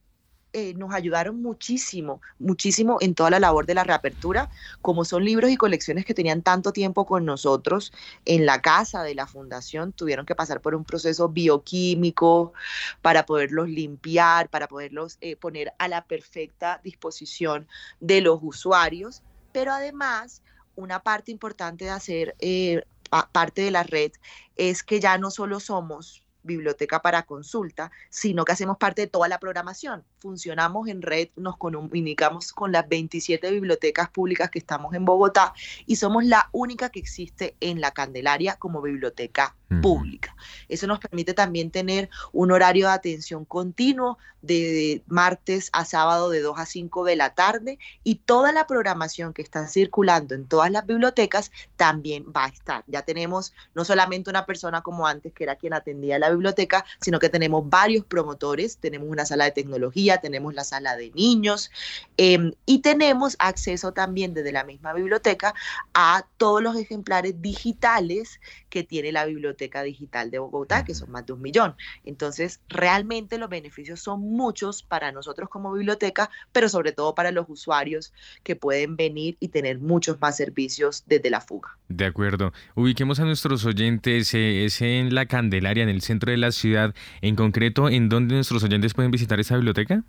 eh, nos ayudaron muchísimo, muchísimo en toda la labor de la reapertura, como son libros y colecciones que tenían tanto tiempo con nosotros en la casa de la fundación, tuvieron que pasar por un proceso bioquímico para poderlos limpiar, para poderlos eh, poner a la perfecta disposición de los usuarios, pero además una parte importante de hacer eh, parte de la red es que ya no solo somos biblioteca para consulta, sino que hacemos parte de toda la programación. Funcionamos en red, nos comunicamos con las 27 bibliotecas públicas que estamos en Bogotá y somos la única que existe en la Candelaria como biblioteca pública. Eso nos permite también tener un horario de atención continuo de martes a sábado de 2 a 5 de la tarde y toda la programación que está circulando en todas las bibliotecas también va a estar. Ya tenemos no solamente una persona como antes que era quien atendía la biblioteca, sino que tenemos varios promotores, tenemos una sala de tecnología, tenemos la sala de niños em, y tenemos acceso también desde la misma biblioteca a todos los ejemplares digitales que tiene la Biblioteca Digital de Bogotá, que son más de un millón. Entonces, realmente los beneficios son muchos para nosotros como biblioteca, pero sobre todo para los usuarios que pueden venir y tener muchos más servicios desde la fuga. De acuerdo. Ubiquemos a nuestros oyentes, eh, es en la Candelaria, en el centro de la ciudad, en concreto, ¿en dónde nuestros oyentes pueden visitar esa biblioteca?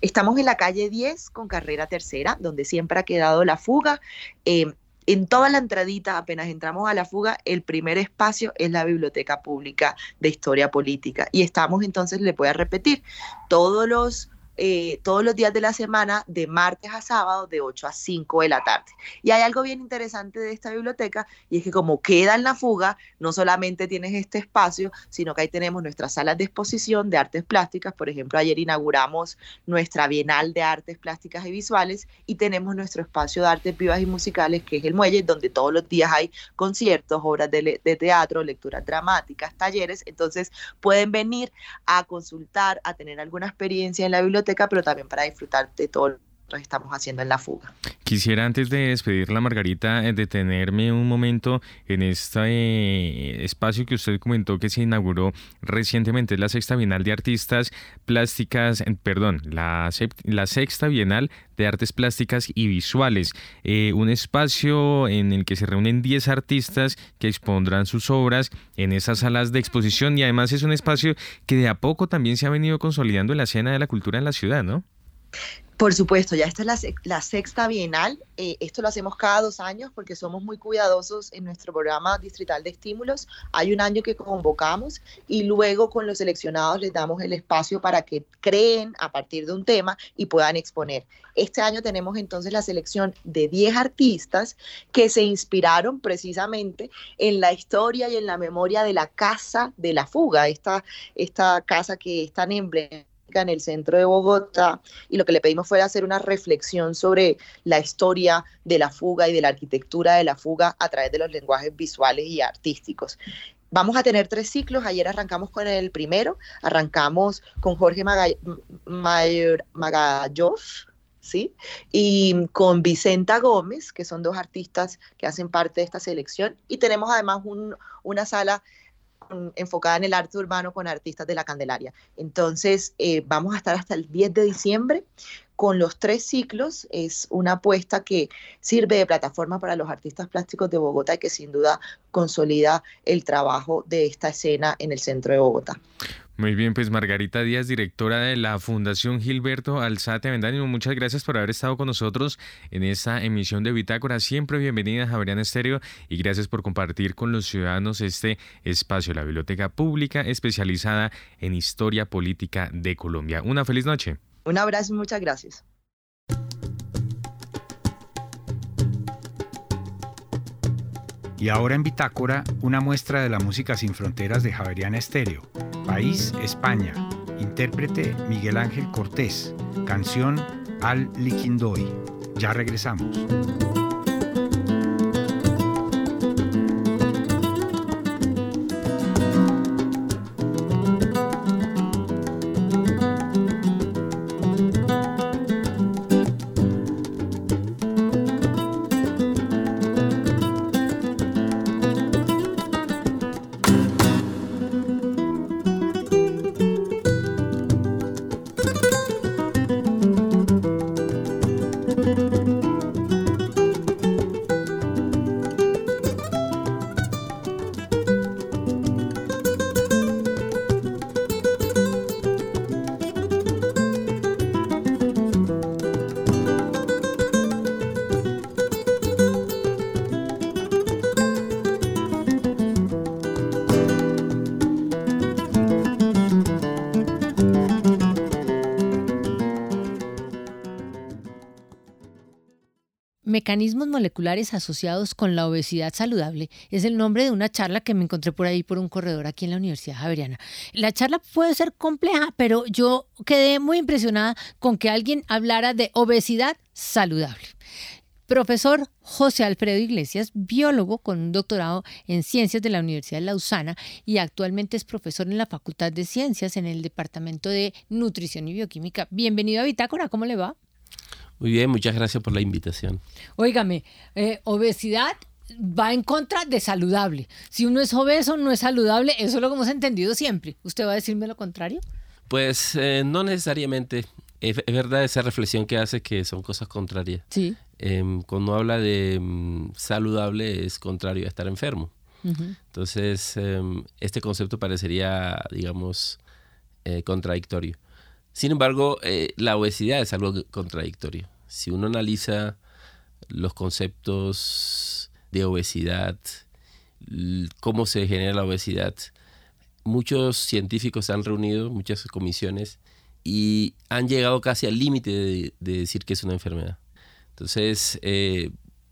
Estamos en la calle 10 con carrera tercera, donde siempre ha quedado la fuga. Eh, en toda la entradita, apenas entramos a la fuga, el primer espacio es la Biblioteca Pública de Historia Política. Y estamos entonces, le voy a repetir, todos los eh, todos los días de la semana, de martes a sábado, de 8 a 5 de la tarde. Y hay algo bien interesante de esta biblioteca, y es que como queda en la fuga, no solamente tienes este espacio, sino que ahí tenemos nuestras salas de exposición de artes plásticas. Por ejemplo, ayer inauguramos nuestra Bienal de Artes Plásticas y Visuales y tenemos nuestro espacio de artes vivas y musicales, que es el muelle, donde todos los días hay conciertos, obras de, de teatro, lecturas dramáticas, talleres. Entonces pueden venir a consultar, a tener alguna experiencia en la biblioteca pero también para disfrutar de todo estamos haciendo en la fuga. Quisiera antes de despedirla, Margarita, eh, detenerme un momento en este eh, espacio que usted comentó que se inauguró recientemente, la Sexta Bienal de Artistas Plásticas, perdón, la, la Sexta Bienal de Artes Plásticas y Visuales, eh, un espacio en el que se reúnen 10 artistas que expondrán sus obras en esas salas de exposición y además es un espacio que de a poco también se ha venido consolidando en la escena de la cultura en la ciudad, ¿no? Por supuesto, ya esta es la, sexta bienal. Eh, esto lo hacemos cada dos años porque somos muy cuidadosos en nuestro programa distrital de estímulos. Hay un año que convocamos y luego con los seleccionados les damos el espacio para que creen a partir de un tema y puedan exponer. Este año tenemos entonces la selección de 10 artistas que se inspiraron precisamente en la historia y en la memoria de la Casa de la Fuga, esta, esta casa que es tan emblemática en el centro de Bogotá y lo que le pedimos fue hacer una reflexión sobre la historia de la fuga y de la arquitectura de la fuga a través de los lenguajes visuales y artísticos. Vamos a tener tres ciclos. Ayer arrancamos con el primero. Arrancamos con Jorge Magayoff, ¿sí? Y con Vicenta Gómez, que son dos artistas que hacen parte de esta selección. Y tenemos además una sala enfocada en el arte urbano con artistas de la Candelaria. Entonces, eh, vamos a estar hasta el 10 de diciembre con los tres ciclos. Es una apuesta que sirve de plataforma para los artistas plásticos de Bogotá y que sin duda consolida el trabajo de esta escena en el centro de Bogotá. Muy bien, pues Margarita Díaz, directora de la Fundación Gilberto Alzate Avendaño, muchas gracias por haber estado con nosotros en esta emisión de Bitácora. Siempre bienvenida a Javerian Estéreo y gracias por compartir con los ciudadanos este espacio, la Biblioteca Pública especializada en historia política de Colombia. Una feliz noche. Un abrazo y muchas gracias. Y ahora en Bitácora, una muestra de la música sin fronteras de Javeriana Estéreo. País, España. Intérprete Miguel Ángel Cortés. Canción Al Liquindoy. Ya regresamos. Mecanismos moleculares asociados con la obesidad saludable es el nombre de una charla que me encontré por ahí por un corredor aquí en la Universidad Javeriana. La charla puede ser compleja, pero yo quedé muy impresionada con que alguien hablara de obesidad saludable. Profesor José Alfredo Iglesias, biólogo con un doctorado en ciencias de la Universidad de Lausana y actualmente es profesor en la Facultad de Ciencias en el Departamento de Nutrición y Bioquímica. Bienvenido a Bitácora, ¿cómo le va? Muy bien, muchas gracias por la invitación. Óigame, eh, obesidad va en contra de saludable. Si uno es obeso, no es saludable, eso es lo que hemos entendido siempre. ¿Usted va a decirme lo contrario? Pues eh, no necesariamente. Es, verdad esa reflexión que hace que son cosas contrarias. Sí. Em, cuando habla de mm, saludable es contrario a estar enfermo. Entonces, em, este concepto parecería, digamos, eh, contradictorio. Sin embargo, eh, la obesidad es algo contradictorio. Si uno analiza los conceptos de obesidad, cómo se genera la obesidad, muchos científicos se han reunido, muchas comisiones, y han llegado casi al límite de, decir que es una enfermedad. Entonces, eh,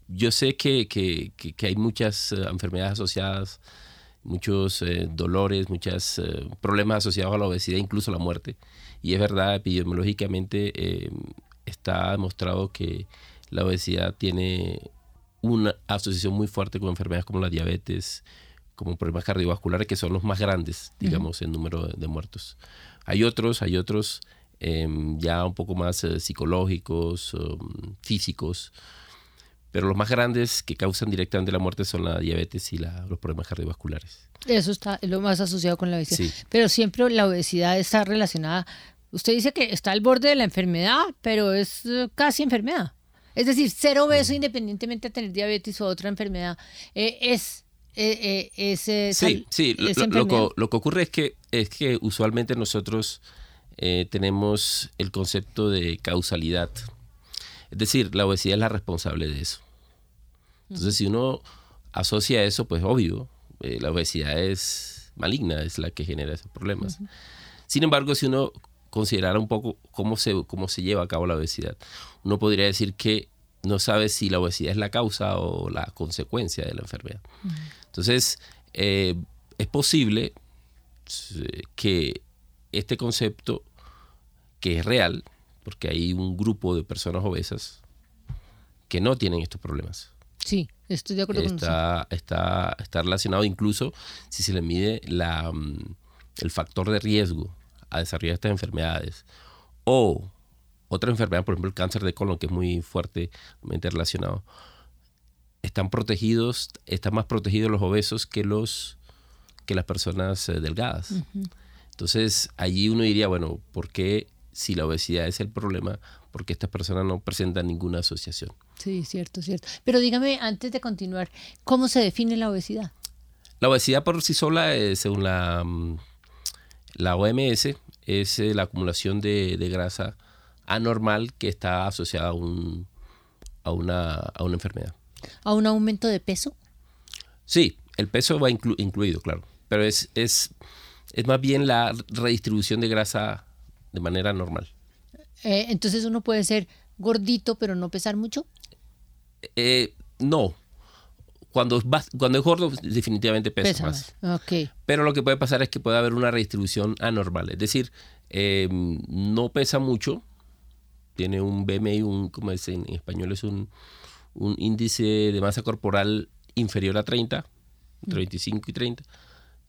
yo sé que, que, hay muchas eh, enfermedades asociadas, muchos eh, dolores, muchos problemas asociados a la obesidad, incluso la muerte. Y es verdad, epidemiológicamente está demostrado que la obesidad tiene una asociación muy fuerte con enfermedades como la diabetes, como problemas cardiovasculares, que son los más grandes, digamos, en número de muertos. Hay otros, hay otros em, ya un poco más eh, psicológicos, um, físicos, pero los más grandes que causan directamente la muerte son la diabetes y los problemas cardiovasculares. Eso está lo más asociado con la obesidad. Pero siempre la obesidad está relacionada. Usted dice que está al borde de la enfermedad, pero es eh, casi enfermedad. Es decir, ser obeso mm. independientemente de tener diabetes o otra enfermedad eh, es eh, eh, sí, sí. Lo, lo, que ocurre es que, es que usualmente nosotros eh, tenemos el concepto de causalidad. Es decir, la obesidad es la responsable de eso. Entonces, si uno asocia eso, pues obvio, la obesidad es maligna, es la que genera esos problemas. Sin embargo, si uno considerara un poco cómo se, cómo se lleva a cabo la obesidad, uno podría decir que no sabe si la obesidad es la causa o la consecuencia de la enfermedad. Entonces, eh, es posible eh, que este concepto, que es real, porque hay un grupo de personas obesas que no tienen estos problemas. Sí, estoy de acuerdo está, con Está, está relacionado incluso si se le mide la, mm, el factor de riesgo a desarrollar estas enfermedades. O otra enfermedad, por ejemplo el cáncer de colon, que es muy fuertemente relacionado, están protegidos, están más protegidos los obesos que los que las personas eh, delgadas. Entonces, allí uno diría, bueno, ¿por qué si la obesidad es el problema, por qué estas personas no presentan ninguna asociación? Sí, cierto, cierto. Pero dígame, antes de continuar, ¿cómo se define la obesidad? La obesidad por sí sola, eh, según la, mm, la OMS, es eh, la acumulación de, grasa anormal que está asociada a, un, a, una, a una enfermedad a un aumento de peso? Sí, el peso va incluido, claro, pero es, es, es más bien la redistribución de grasa de manera normal. Eh, entonces uno puede ser gordito pero no pesar mucho. Eh, no. Cuando, cuando es gordo definitivamente pesa, más. Pero lo que puede pasar es que puede haber una redistribución anormal. Es decir, eh, no pesa mucho, tiene un BMI, un, como dicen en español es un un índice de masa corporal inferior a 30, entre 25 y 30,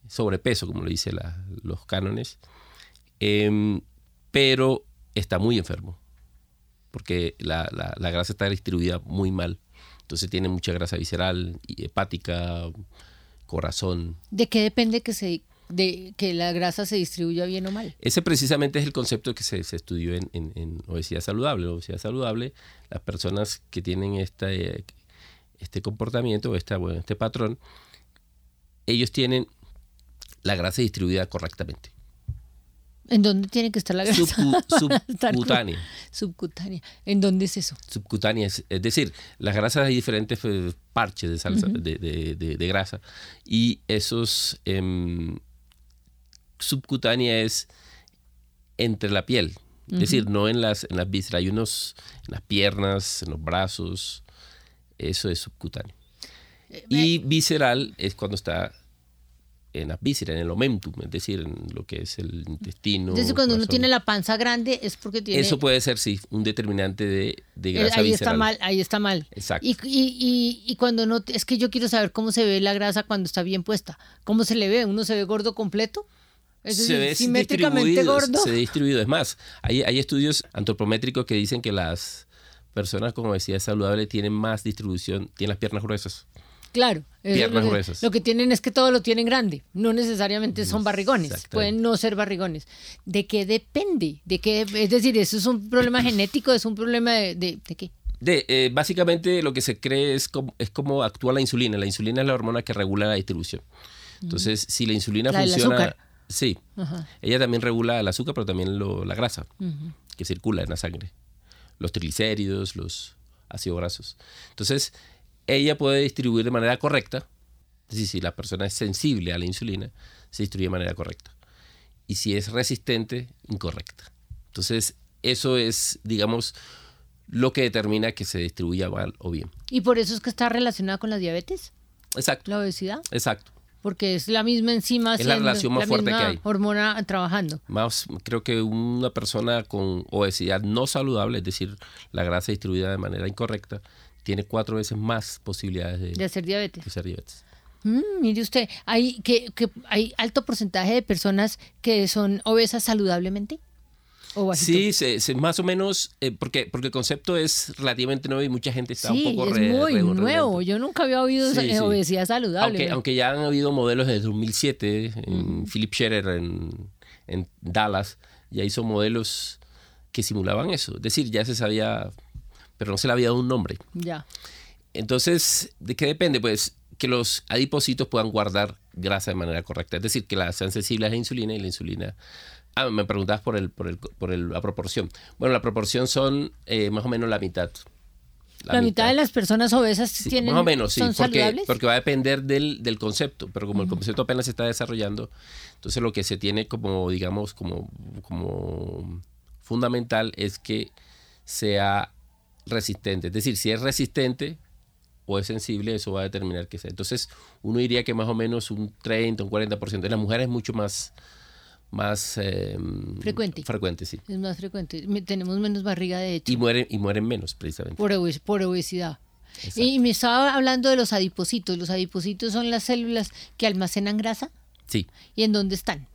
sobrepeso, como le dice los cánones, em, pero está muy enfermo, porque la, grasa está distribuida muy mal. Entonces tiene mucha grasa visceral, y hepática, corazón. ¿De qué depende que se de que la grasa se distribuya bien o mal. Ese precisamente es el concepto que se, estudió en, obesidad saludable. La obesidad saludable, las personas que tienen este, este comportamiento, esta, bueno, este patrón, ellos tienen la grasa distribuida correctamente. ¿En dónde tiene que estar la grasa? subcutánea. subcutánea. ¿En dónde es eso? Subcutánea. Es, decir, las grasas hay diferentes eh, parches de, salsa, de, grasa. Y esos em, subcutánea es entre la piel. Es decir, no en las, en las vísceras. Hay unos en las piernas, en los brazos. Eso es subcutáneo. Eh, y visceral es cuando está en las vísceras, en el omentum, es decir, en lo que es el intestino. Entonces, cuando uno tiene la panza grande es porque tiene. Eso puede ser, sí, un determinante de, de eh, grasa ahí está mal, ahí está mal. Exacto. Y, y, y, cuando no. Es que yo quiero saber cómo se ve la grasa cuando está bien puesta. ¿Cómo se le ve? ¿Uno se ve gordo completo? se ve simétricamente gordo. Se ve distribuido. Es más, hay, hay estudios antropométricos que dicen que las personas con obesidad saludable tienen más distribución, tienen las piernas gruesas. Claro. Piernas gruesas. Lo que tienen es que todo lo tienen grande. No necesariamente son barrigones. Pueden no ser barrigones. ¿De qué depende? ¿De qué, es decir, ¿eso es un problema genético? ¿Es un problema de, de, qué? De, eh, básicamente lo que se cree es como actúa la insulina. La insulina es la hormona que regula la distribución. Entonces, si la insulina funciona... Sí. Ella también regula el azúcar, pero también la grasa que circula en la sangre. Los triglicéridos, los ácidos grasos. Entonces, ella puede distribuir de manera correcta. Es decir, si la persona es sensible a la insulina, se distribuye de manera correcta. Y si es resistente, incorrecta. Entonces, eso es, digamos, lo que determina que se distribuya mal o bien. ¿Y por eso es que está relacionada con la diabetes? Exacto. ¿La obesidad? Exacto. Porque es la misma enzima. Es la relación más fuerte que hay. Hormona trabajando. Más, creo que una persona con obesidad no saludable, es decir, la grasa distribuida de manera incorrecta, tiene cuatro veces más posibilidades de, de hacer diabetes. De hacer diabetes. Mm, mire usted, ¿hay, que, que, ¿hay alto porcentaje de personas que son obesas saludablemente? sí, se, más o menos, eh, porque, porque el concepto es relativamente nuevo y mucha gente está un poco es muy nuevo. Yo nunca había oído obesidad saludable. Aunque, aunque, ya han habido modelos desde 2007, en Philip Scherer en, en, Dallas, ya hizo modelos que simulaban eso. Es decir, ya se sabía, pero no se le había dado un nombre. Ya. Entonces, ¿de qué depende? Pues que los adipocitos puedan guardar grasa de manera correcta. Es decir, que la, sean sensibles a la insulina y la insulina Ah, me preguntabas por, el, por, el, por el, la proporción. Bueno, la proporción son eh, más o menos la mitad. La, mitad, de las personas obesas tienen Más o menos, sí, porque, porque va a depender del, del concepto, pero como el concepto apenas se está desarrollando, entonces lo que se tiene como, digamos, como, como fundamental es que sea resistente. Es decir, si es resistente o es sensible, eso va a determinar que sea. Entonces, uno diría que más o menos un 30, un 40%. En las mujeres es mucho más, más em, frecuente. Frecuente, sí. Es más frecuente. Tenemos menos barriga, de hecho. Y mueren, y mueren menos, precisamente. Por, por obesidad. Y me estaba hablando de los adipocitos. ¿Los adipocitos son las células que almacenan grasa? Sí. ¿Y en dónde están?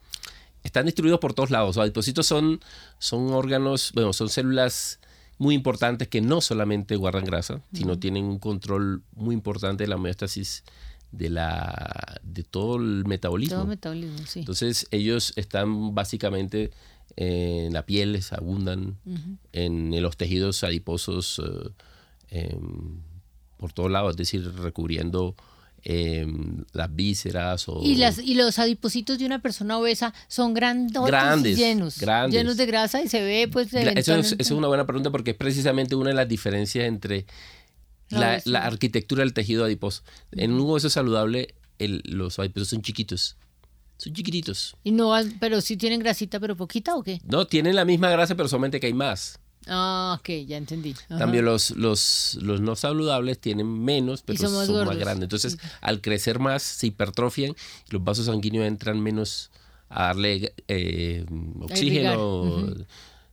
Están distribuidos por todos lados. Los adipocitos son, son órganos, bueno, son células muy importantes que no solamente guardan grasa, sino tienen un control muy importante de la homeostasis de la de todo el metabolismo. Todo metabolismo, sí. Entonces ellos están básicamente en la piel, se abundan en, los tejidos adiposos eh, em, por todos lados, es decir, recubriendo em, las vísceras. O, ¿Y, las, y los adipocitos de una persona obesa son grandotes, grandes, llenos, grandes. llenos de grasa y se ve pues... Eso es, es, una buena pregunta porque es precisamente una de las diferencias entre la, arquitectura del tejido adiposo. En un hueso saludable, los adiposos son chiquitos. Son chiquititos. Y no, pero sí tienen grasita, pero poquita o qué? No, tienen la misma grasa, pero solamente que hay más. Ah, ok, ya entendí. También los, los, los no saludables tienen menos, pero son, más, grandes. Entonces, al crecer más, se hipertrofian los vasos sanguíneos entran menos a darle eh, oxígeno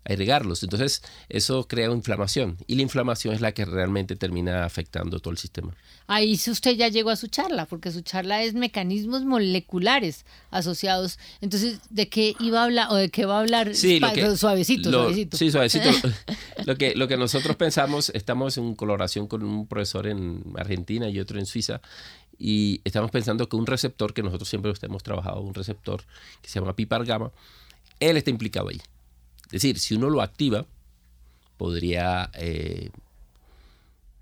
a irrigarlos. Entonces, eso crea inflamación y la inflamación es la que realmente termina afectando todo el sistema. Ahí usted ya llegó a su charla, porque su charla es mecanismos moleculares asociados. Entonces, ¿de qué iba a hablar o de qué va a hablar? Sí, suavecito, suavecito. Sí, suavecito. lo, que, lo que nosotros pensamos, estamos en colaboración con un profesor en Argentina y otro en Suiza, y estamos pensando que un receptor que nosotros siempre hemos trabajado, un receptor que se llama PIPAR gamma, él está implicado ahí. Es decir, si uno lo activa, podría eh,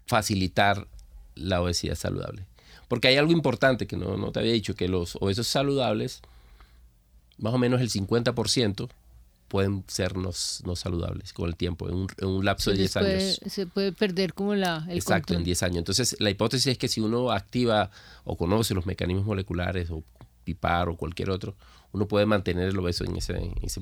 facilitar la obesidad saludable. Porque hay algo importante que no, te había dicho, que los obesos saludables, más o menos el 50%, pueden ser no, saludables con el tiempo, en un, lapso de 10 años. Se puede perder como la... El Exacto, en 10 años. Entonces, la hipótesis es que si uno activa o conoce los mecanismos moleculares o PIPAR o cualquier otro, uno puede mantener el obeso en ese, en ese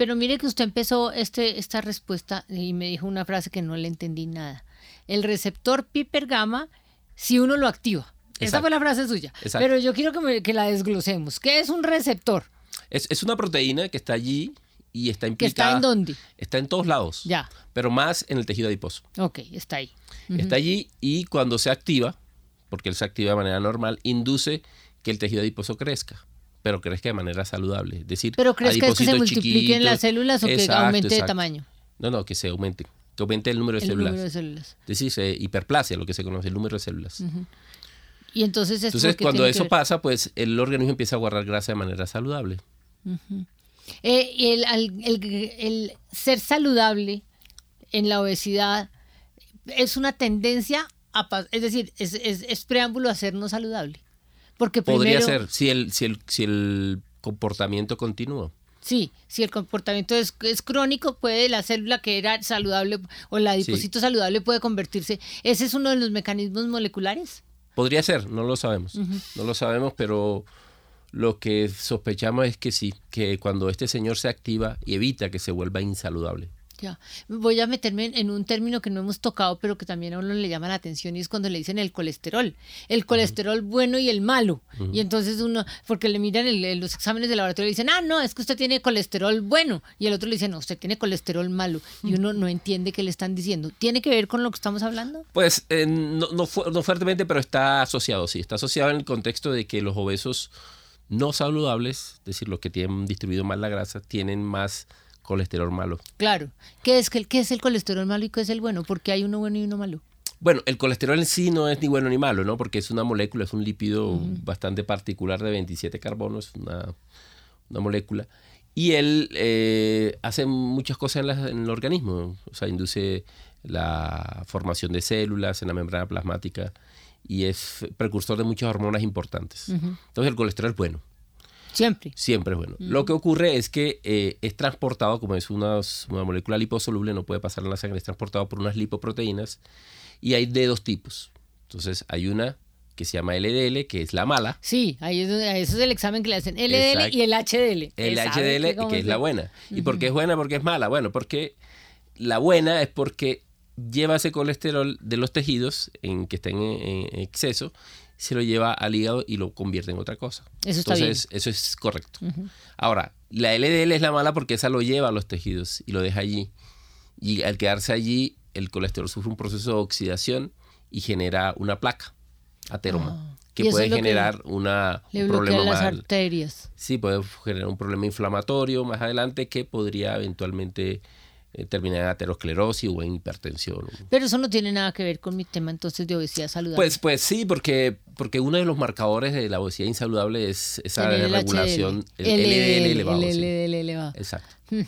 pero mire que usted empezó este, esta respuesta y me dijo una frase que no le entendí nada. El receptor Piper gamma, si uno lo activa. Esa fue la frase suya. Pero yo quiero que, que, la desglosemos. ¿Qué es un receptor? Es, una proteína que está allí y está implicada. ¿Que está en dónde? Está en todos lados. Ya. Pero más en el tejido adiposo. Ok, está ahí. Está allí y cuando se activa, porque él se activa de manera normal, induce que el tejido adiposo crezca pero crezca de manera saludable. Es decir, pero crees que, se multipliquen las células o que aumente de tamaño. No, no, que se aumente, que aumente el número de el células. Número de células. Es decir, se hiperplasia, lo que se conoce, el número de células. Y entonces, entonces cuando eso pasa, pues el organismo empieza a guardar grasa de manera saludable. Eh, el, el, ser saludable en la obesidad es una tendencia, a, es decir, es, es, es preámbulo a ser no saludable. Podría ser, si el, si el, si el comportamiento continúa. Sí, si el comportamiento es, es, crónico, puede la célula que era saludable o el adipocito saludable puede convertirse. ¿Ese es uno de los mecanismos moleculares? Podría ser, no lo sabemos. No lo sabemos, pero lo que sospechamos es que sí, que cuando este señor se activa y evita que se vuelva insaludable. Ya. Voy a meterme en, un término que no hemos tocado, pero que también a uno le llama la atención y es cuando le dicen el colesterol. El colesterol bueno y el malo. Y entonces uno, porque le miran los exámenes de laboratorio y dicen, ah, no, es que usted tiene colesterol bueno. Y el otro le dice, no, usted tiene colesterol malo. Y uno no entiende qué le están diciendo. ¿Tiene que ver con lo que estamos hablando? Pues eh, no, no, no fuertemente, pero está asociado, sí. Está asociado en el contexto de que los obesos no saludables, es decir, los que tienen distribuido mal la grasa, tienen más colesterol malo. Claro. ¿Qué es, qué es el colesterol malo y qué es el bueno? Porque hay uno bueno y uno malo. Bueno, el colesterol en sí no es ni bueno ni malo, ¿no? Porque es una molécula, es un lípido bastante particular de 27 carbonos, una, una molécula. Y él eh, hace muchas cosas en, en, el organismo, o sea, induce la formación de células en la membrana plasmática y es precursor de muchas hormonas importantes. Entonces el colesterol es bueno. Siempre. Siempre es bueno. Lo que ocurre es que eh, es transportado, como es una, una, molécula liposoluble, no puede pasar en la sangre, es transportado por unas lipoproteínas y hay de dos tipos. Entonces hay una que se llama LDL, que es la mala. Sí, ahí es eso es el examen que le hacen. LDL y el HDL. El HDL, que, es la buena. ¿Y por qué es buena? Porque es mala. Bueno, porque la buena es porque lleva ese colesterol de los tejidos en que estén en exceso se lo lleva al hígado y lo convierte en otra cosa. Eso está Entonces, eso es correcto. Ahora, la LDL es la mala porque esa lo lleva a los tejidos y lo deja allí. Y al quedarse allí, el colesterol sufre un proceso de oxidación y genera una placa ateroma. Ah. que puede generar una, un problema las arterias. Sí, puede generar un problema inflamatorio más adelante que podría eventualmente terminar en aterosclerosis o en hipertensión. Pero eso no tiene nada que ver con mi tema entonces de obesidad saludable. Pues, pues sí, porque, porque uno de los marcadores de la obesidad insaludable es esa regulación, el LDL elevado. El LDL elevado. Exacto.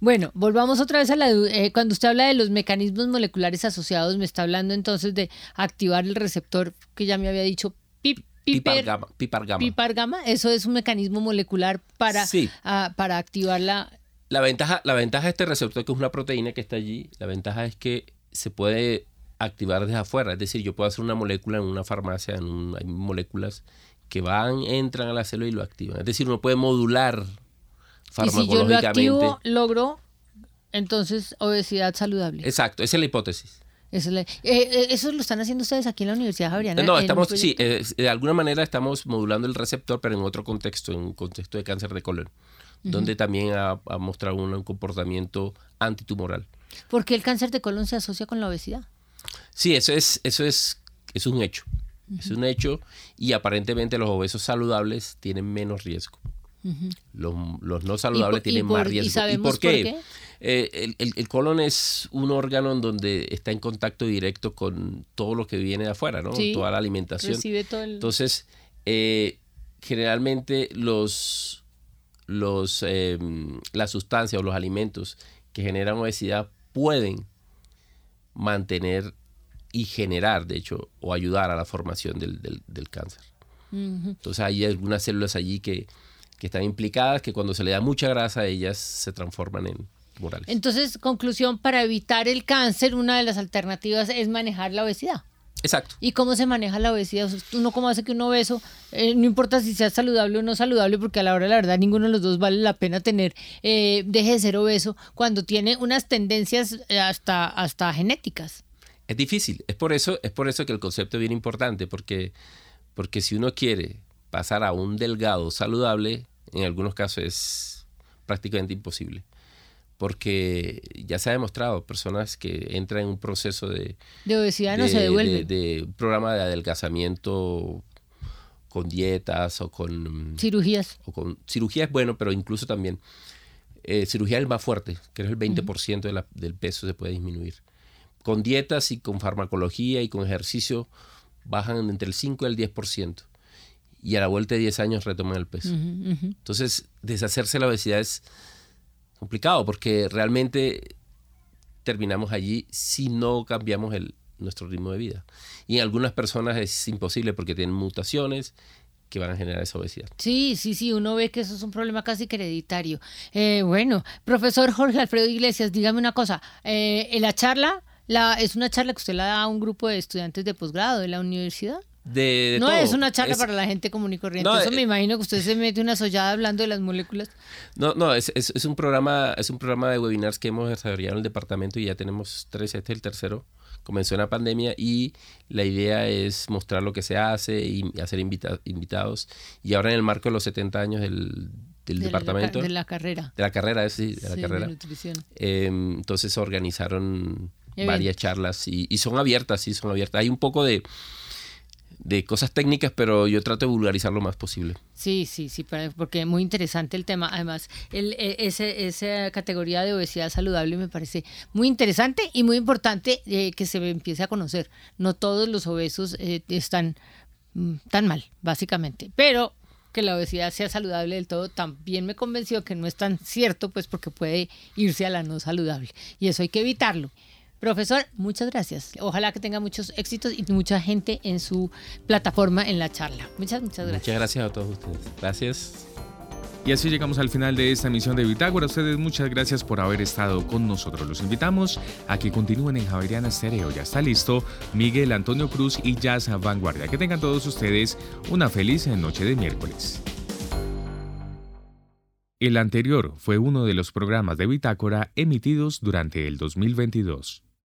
Bueno, volvamos otra vez a la... Eh, cuando usted habla de los mecanismos moleculares asociados, me está hablando entonces de activar el receptor que ya me había dicho, pip, piper, pipargama, pipargama. Eso es un mecanismo molecular para, ah, para activar la la ventaja, la ventaja de este receptor, que es una proteína que está allí, la ventaja es que se puede activar desde afuera. Es decir, yo puedo hacer una molécula en una farmacia, en hay moléculas que van, entran a la célula y lo activan. Es decir, uno puede modular farmacológicamente. Y si yo lo activo, logro entonces obesidad saludable. Exacto, esa es la hipótesis. Eso, eh, eh, eso lo están haciendo ustedes aquí en la Universidad Javeriana. No, estamos, sí, eh, de alguna manera estamos modulando el receptor, pero en otro contexto, en un contexto de cáncer de colon donde también ha, mostrado un comportamiento antitumoral. ¿Por qué el cáncer de colon se asocia con la obesidad? Sí, eso es, eso es, es un hecho. Es un hecho y aparentemente los obesos saludables tienen menos riesgo. los, no saludables tienen más riesgo. ¿Y, por qué? Eh, el, colon es un órgano en donde está en contacto directo con todo lo que viene de afuera, ¿no? Toda la alimentación. Entonces, eh, generalmente los, los, em, las sustancias o los alimentos que generan obesidad pueden mantener y generar, de hecho, o ayudar a la formación del, del, cáncer. Entonces hay algunas células allí que, que, están implicadas, que cuando se le da mucha grasa, ellas se transforman en tumorales. Entonces, conclusión, para evitar el cáncer, una de las alternativas es manejar la obesidad. Exacto. ¿Y cómo se maneja la obesidad? Uno cómo hace que un obeso, eh, no importa si sea saludable o no saludable, porque a la hora de la verdad ninguno de los dos vale la pena tener, eh, deje de ser obeso cuando tiene unas tendencias eh, hasta, hasta genéticas. Es difícil, es por eso, es por eso que el concepto es bien importante, porque, porque si uno quiere pasar a un delgado saludable, en algunos casos es prácticamente imposible porque ya se ha demostrado, personas que entran en un proceso de... De obesidad no se devuelven. De, un programa de adelgazamiento con dietas o con... Cirugías. O con cirugía es bueno, pero incluso también eh, cirugía es el más fuerte, que es el 20% del peso se puede disminuir. Con dietas y con farmacología y con ejercicio bajan entre el 5 y el 10%. Y a la vuelta de 10 años retoman el peso. Entonces, deshacerse la obesidad es complicado porque realmente terminamos allí si no cambiamos el, nuestro ritmo de vida. Y en algunas personas es imposible porque tienen mutaciones que van a generar esa obesidad. Sí, sí, sí, uno ve que eso es un problema casi hereditario. Eh, bueno, profesor Jorge Alfredo Iglesias, dígame una cosa, eh, en la charla, la, ¿es una charla que usted la da a un grupo de estudiantes de posgrado de la universidad? No es una charla para la gente común y corriente. Eso me eh, imagino que usted se mete una sollada hablando de las moléculas. No, no, es, es, un programa, es un programa de webinars que hemos desarrollado en el departamento y ya tenemos tres, este es el tercero. Comenzó en la pandemia y la idea es mostrar lo que se hace y hacer invitados. Y ahora en el marco de los 70 años del, departamento. de la carrera. De la carrera, sí, de la carrera. Em, entonces organizaron varias charlas y, y, son abiertas, sí, son abiertas. Hay un poco de de cosas técnicas, pero yo trato de vulgarizar lo más posible. Sí, sí, sí, porque es muy interesante el tema. Además, el, e, ese, esa categoría de obesidad saludable me parece muy interesante y muy importante eh, que se empiece a conocer. No todos los obesos eh, están mm, tan mal, básicamente, pero que la obesidad sea saludable del todo también me convenció que no es tan cierto, pues porque puede irse a la no saludable y eso hay que evitarlo. Profesor, muchas gracias. Ojalá que tenga muchos éxitos y mucha gente en su plataforma en la charla. Muchas, muchas gracias. Muchas gracias a todos ustedes. Gracias. Y así llegamos al final de esta emisión de Bitácora. ustedes muchas gracias por haber estado con nosotros. Los invitamos a que continúen en Javeriana Stereo. Ya está listo Miguel Antonio Cruz y Jazz Vanguardia. Que tengan todos ustedes una feliz noche de miércoles. El anterior fue uno de los programas de Bitácora emitidos durante el 2022.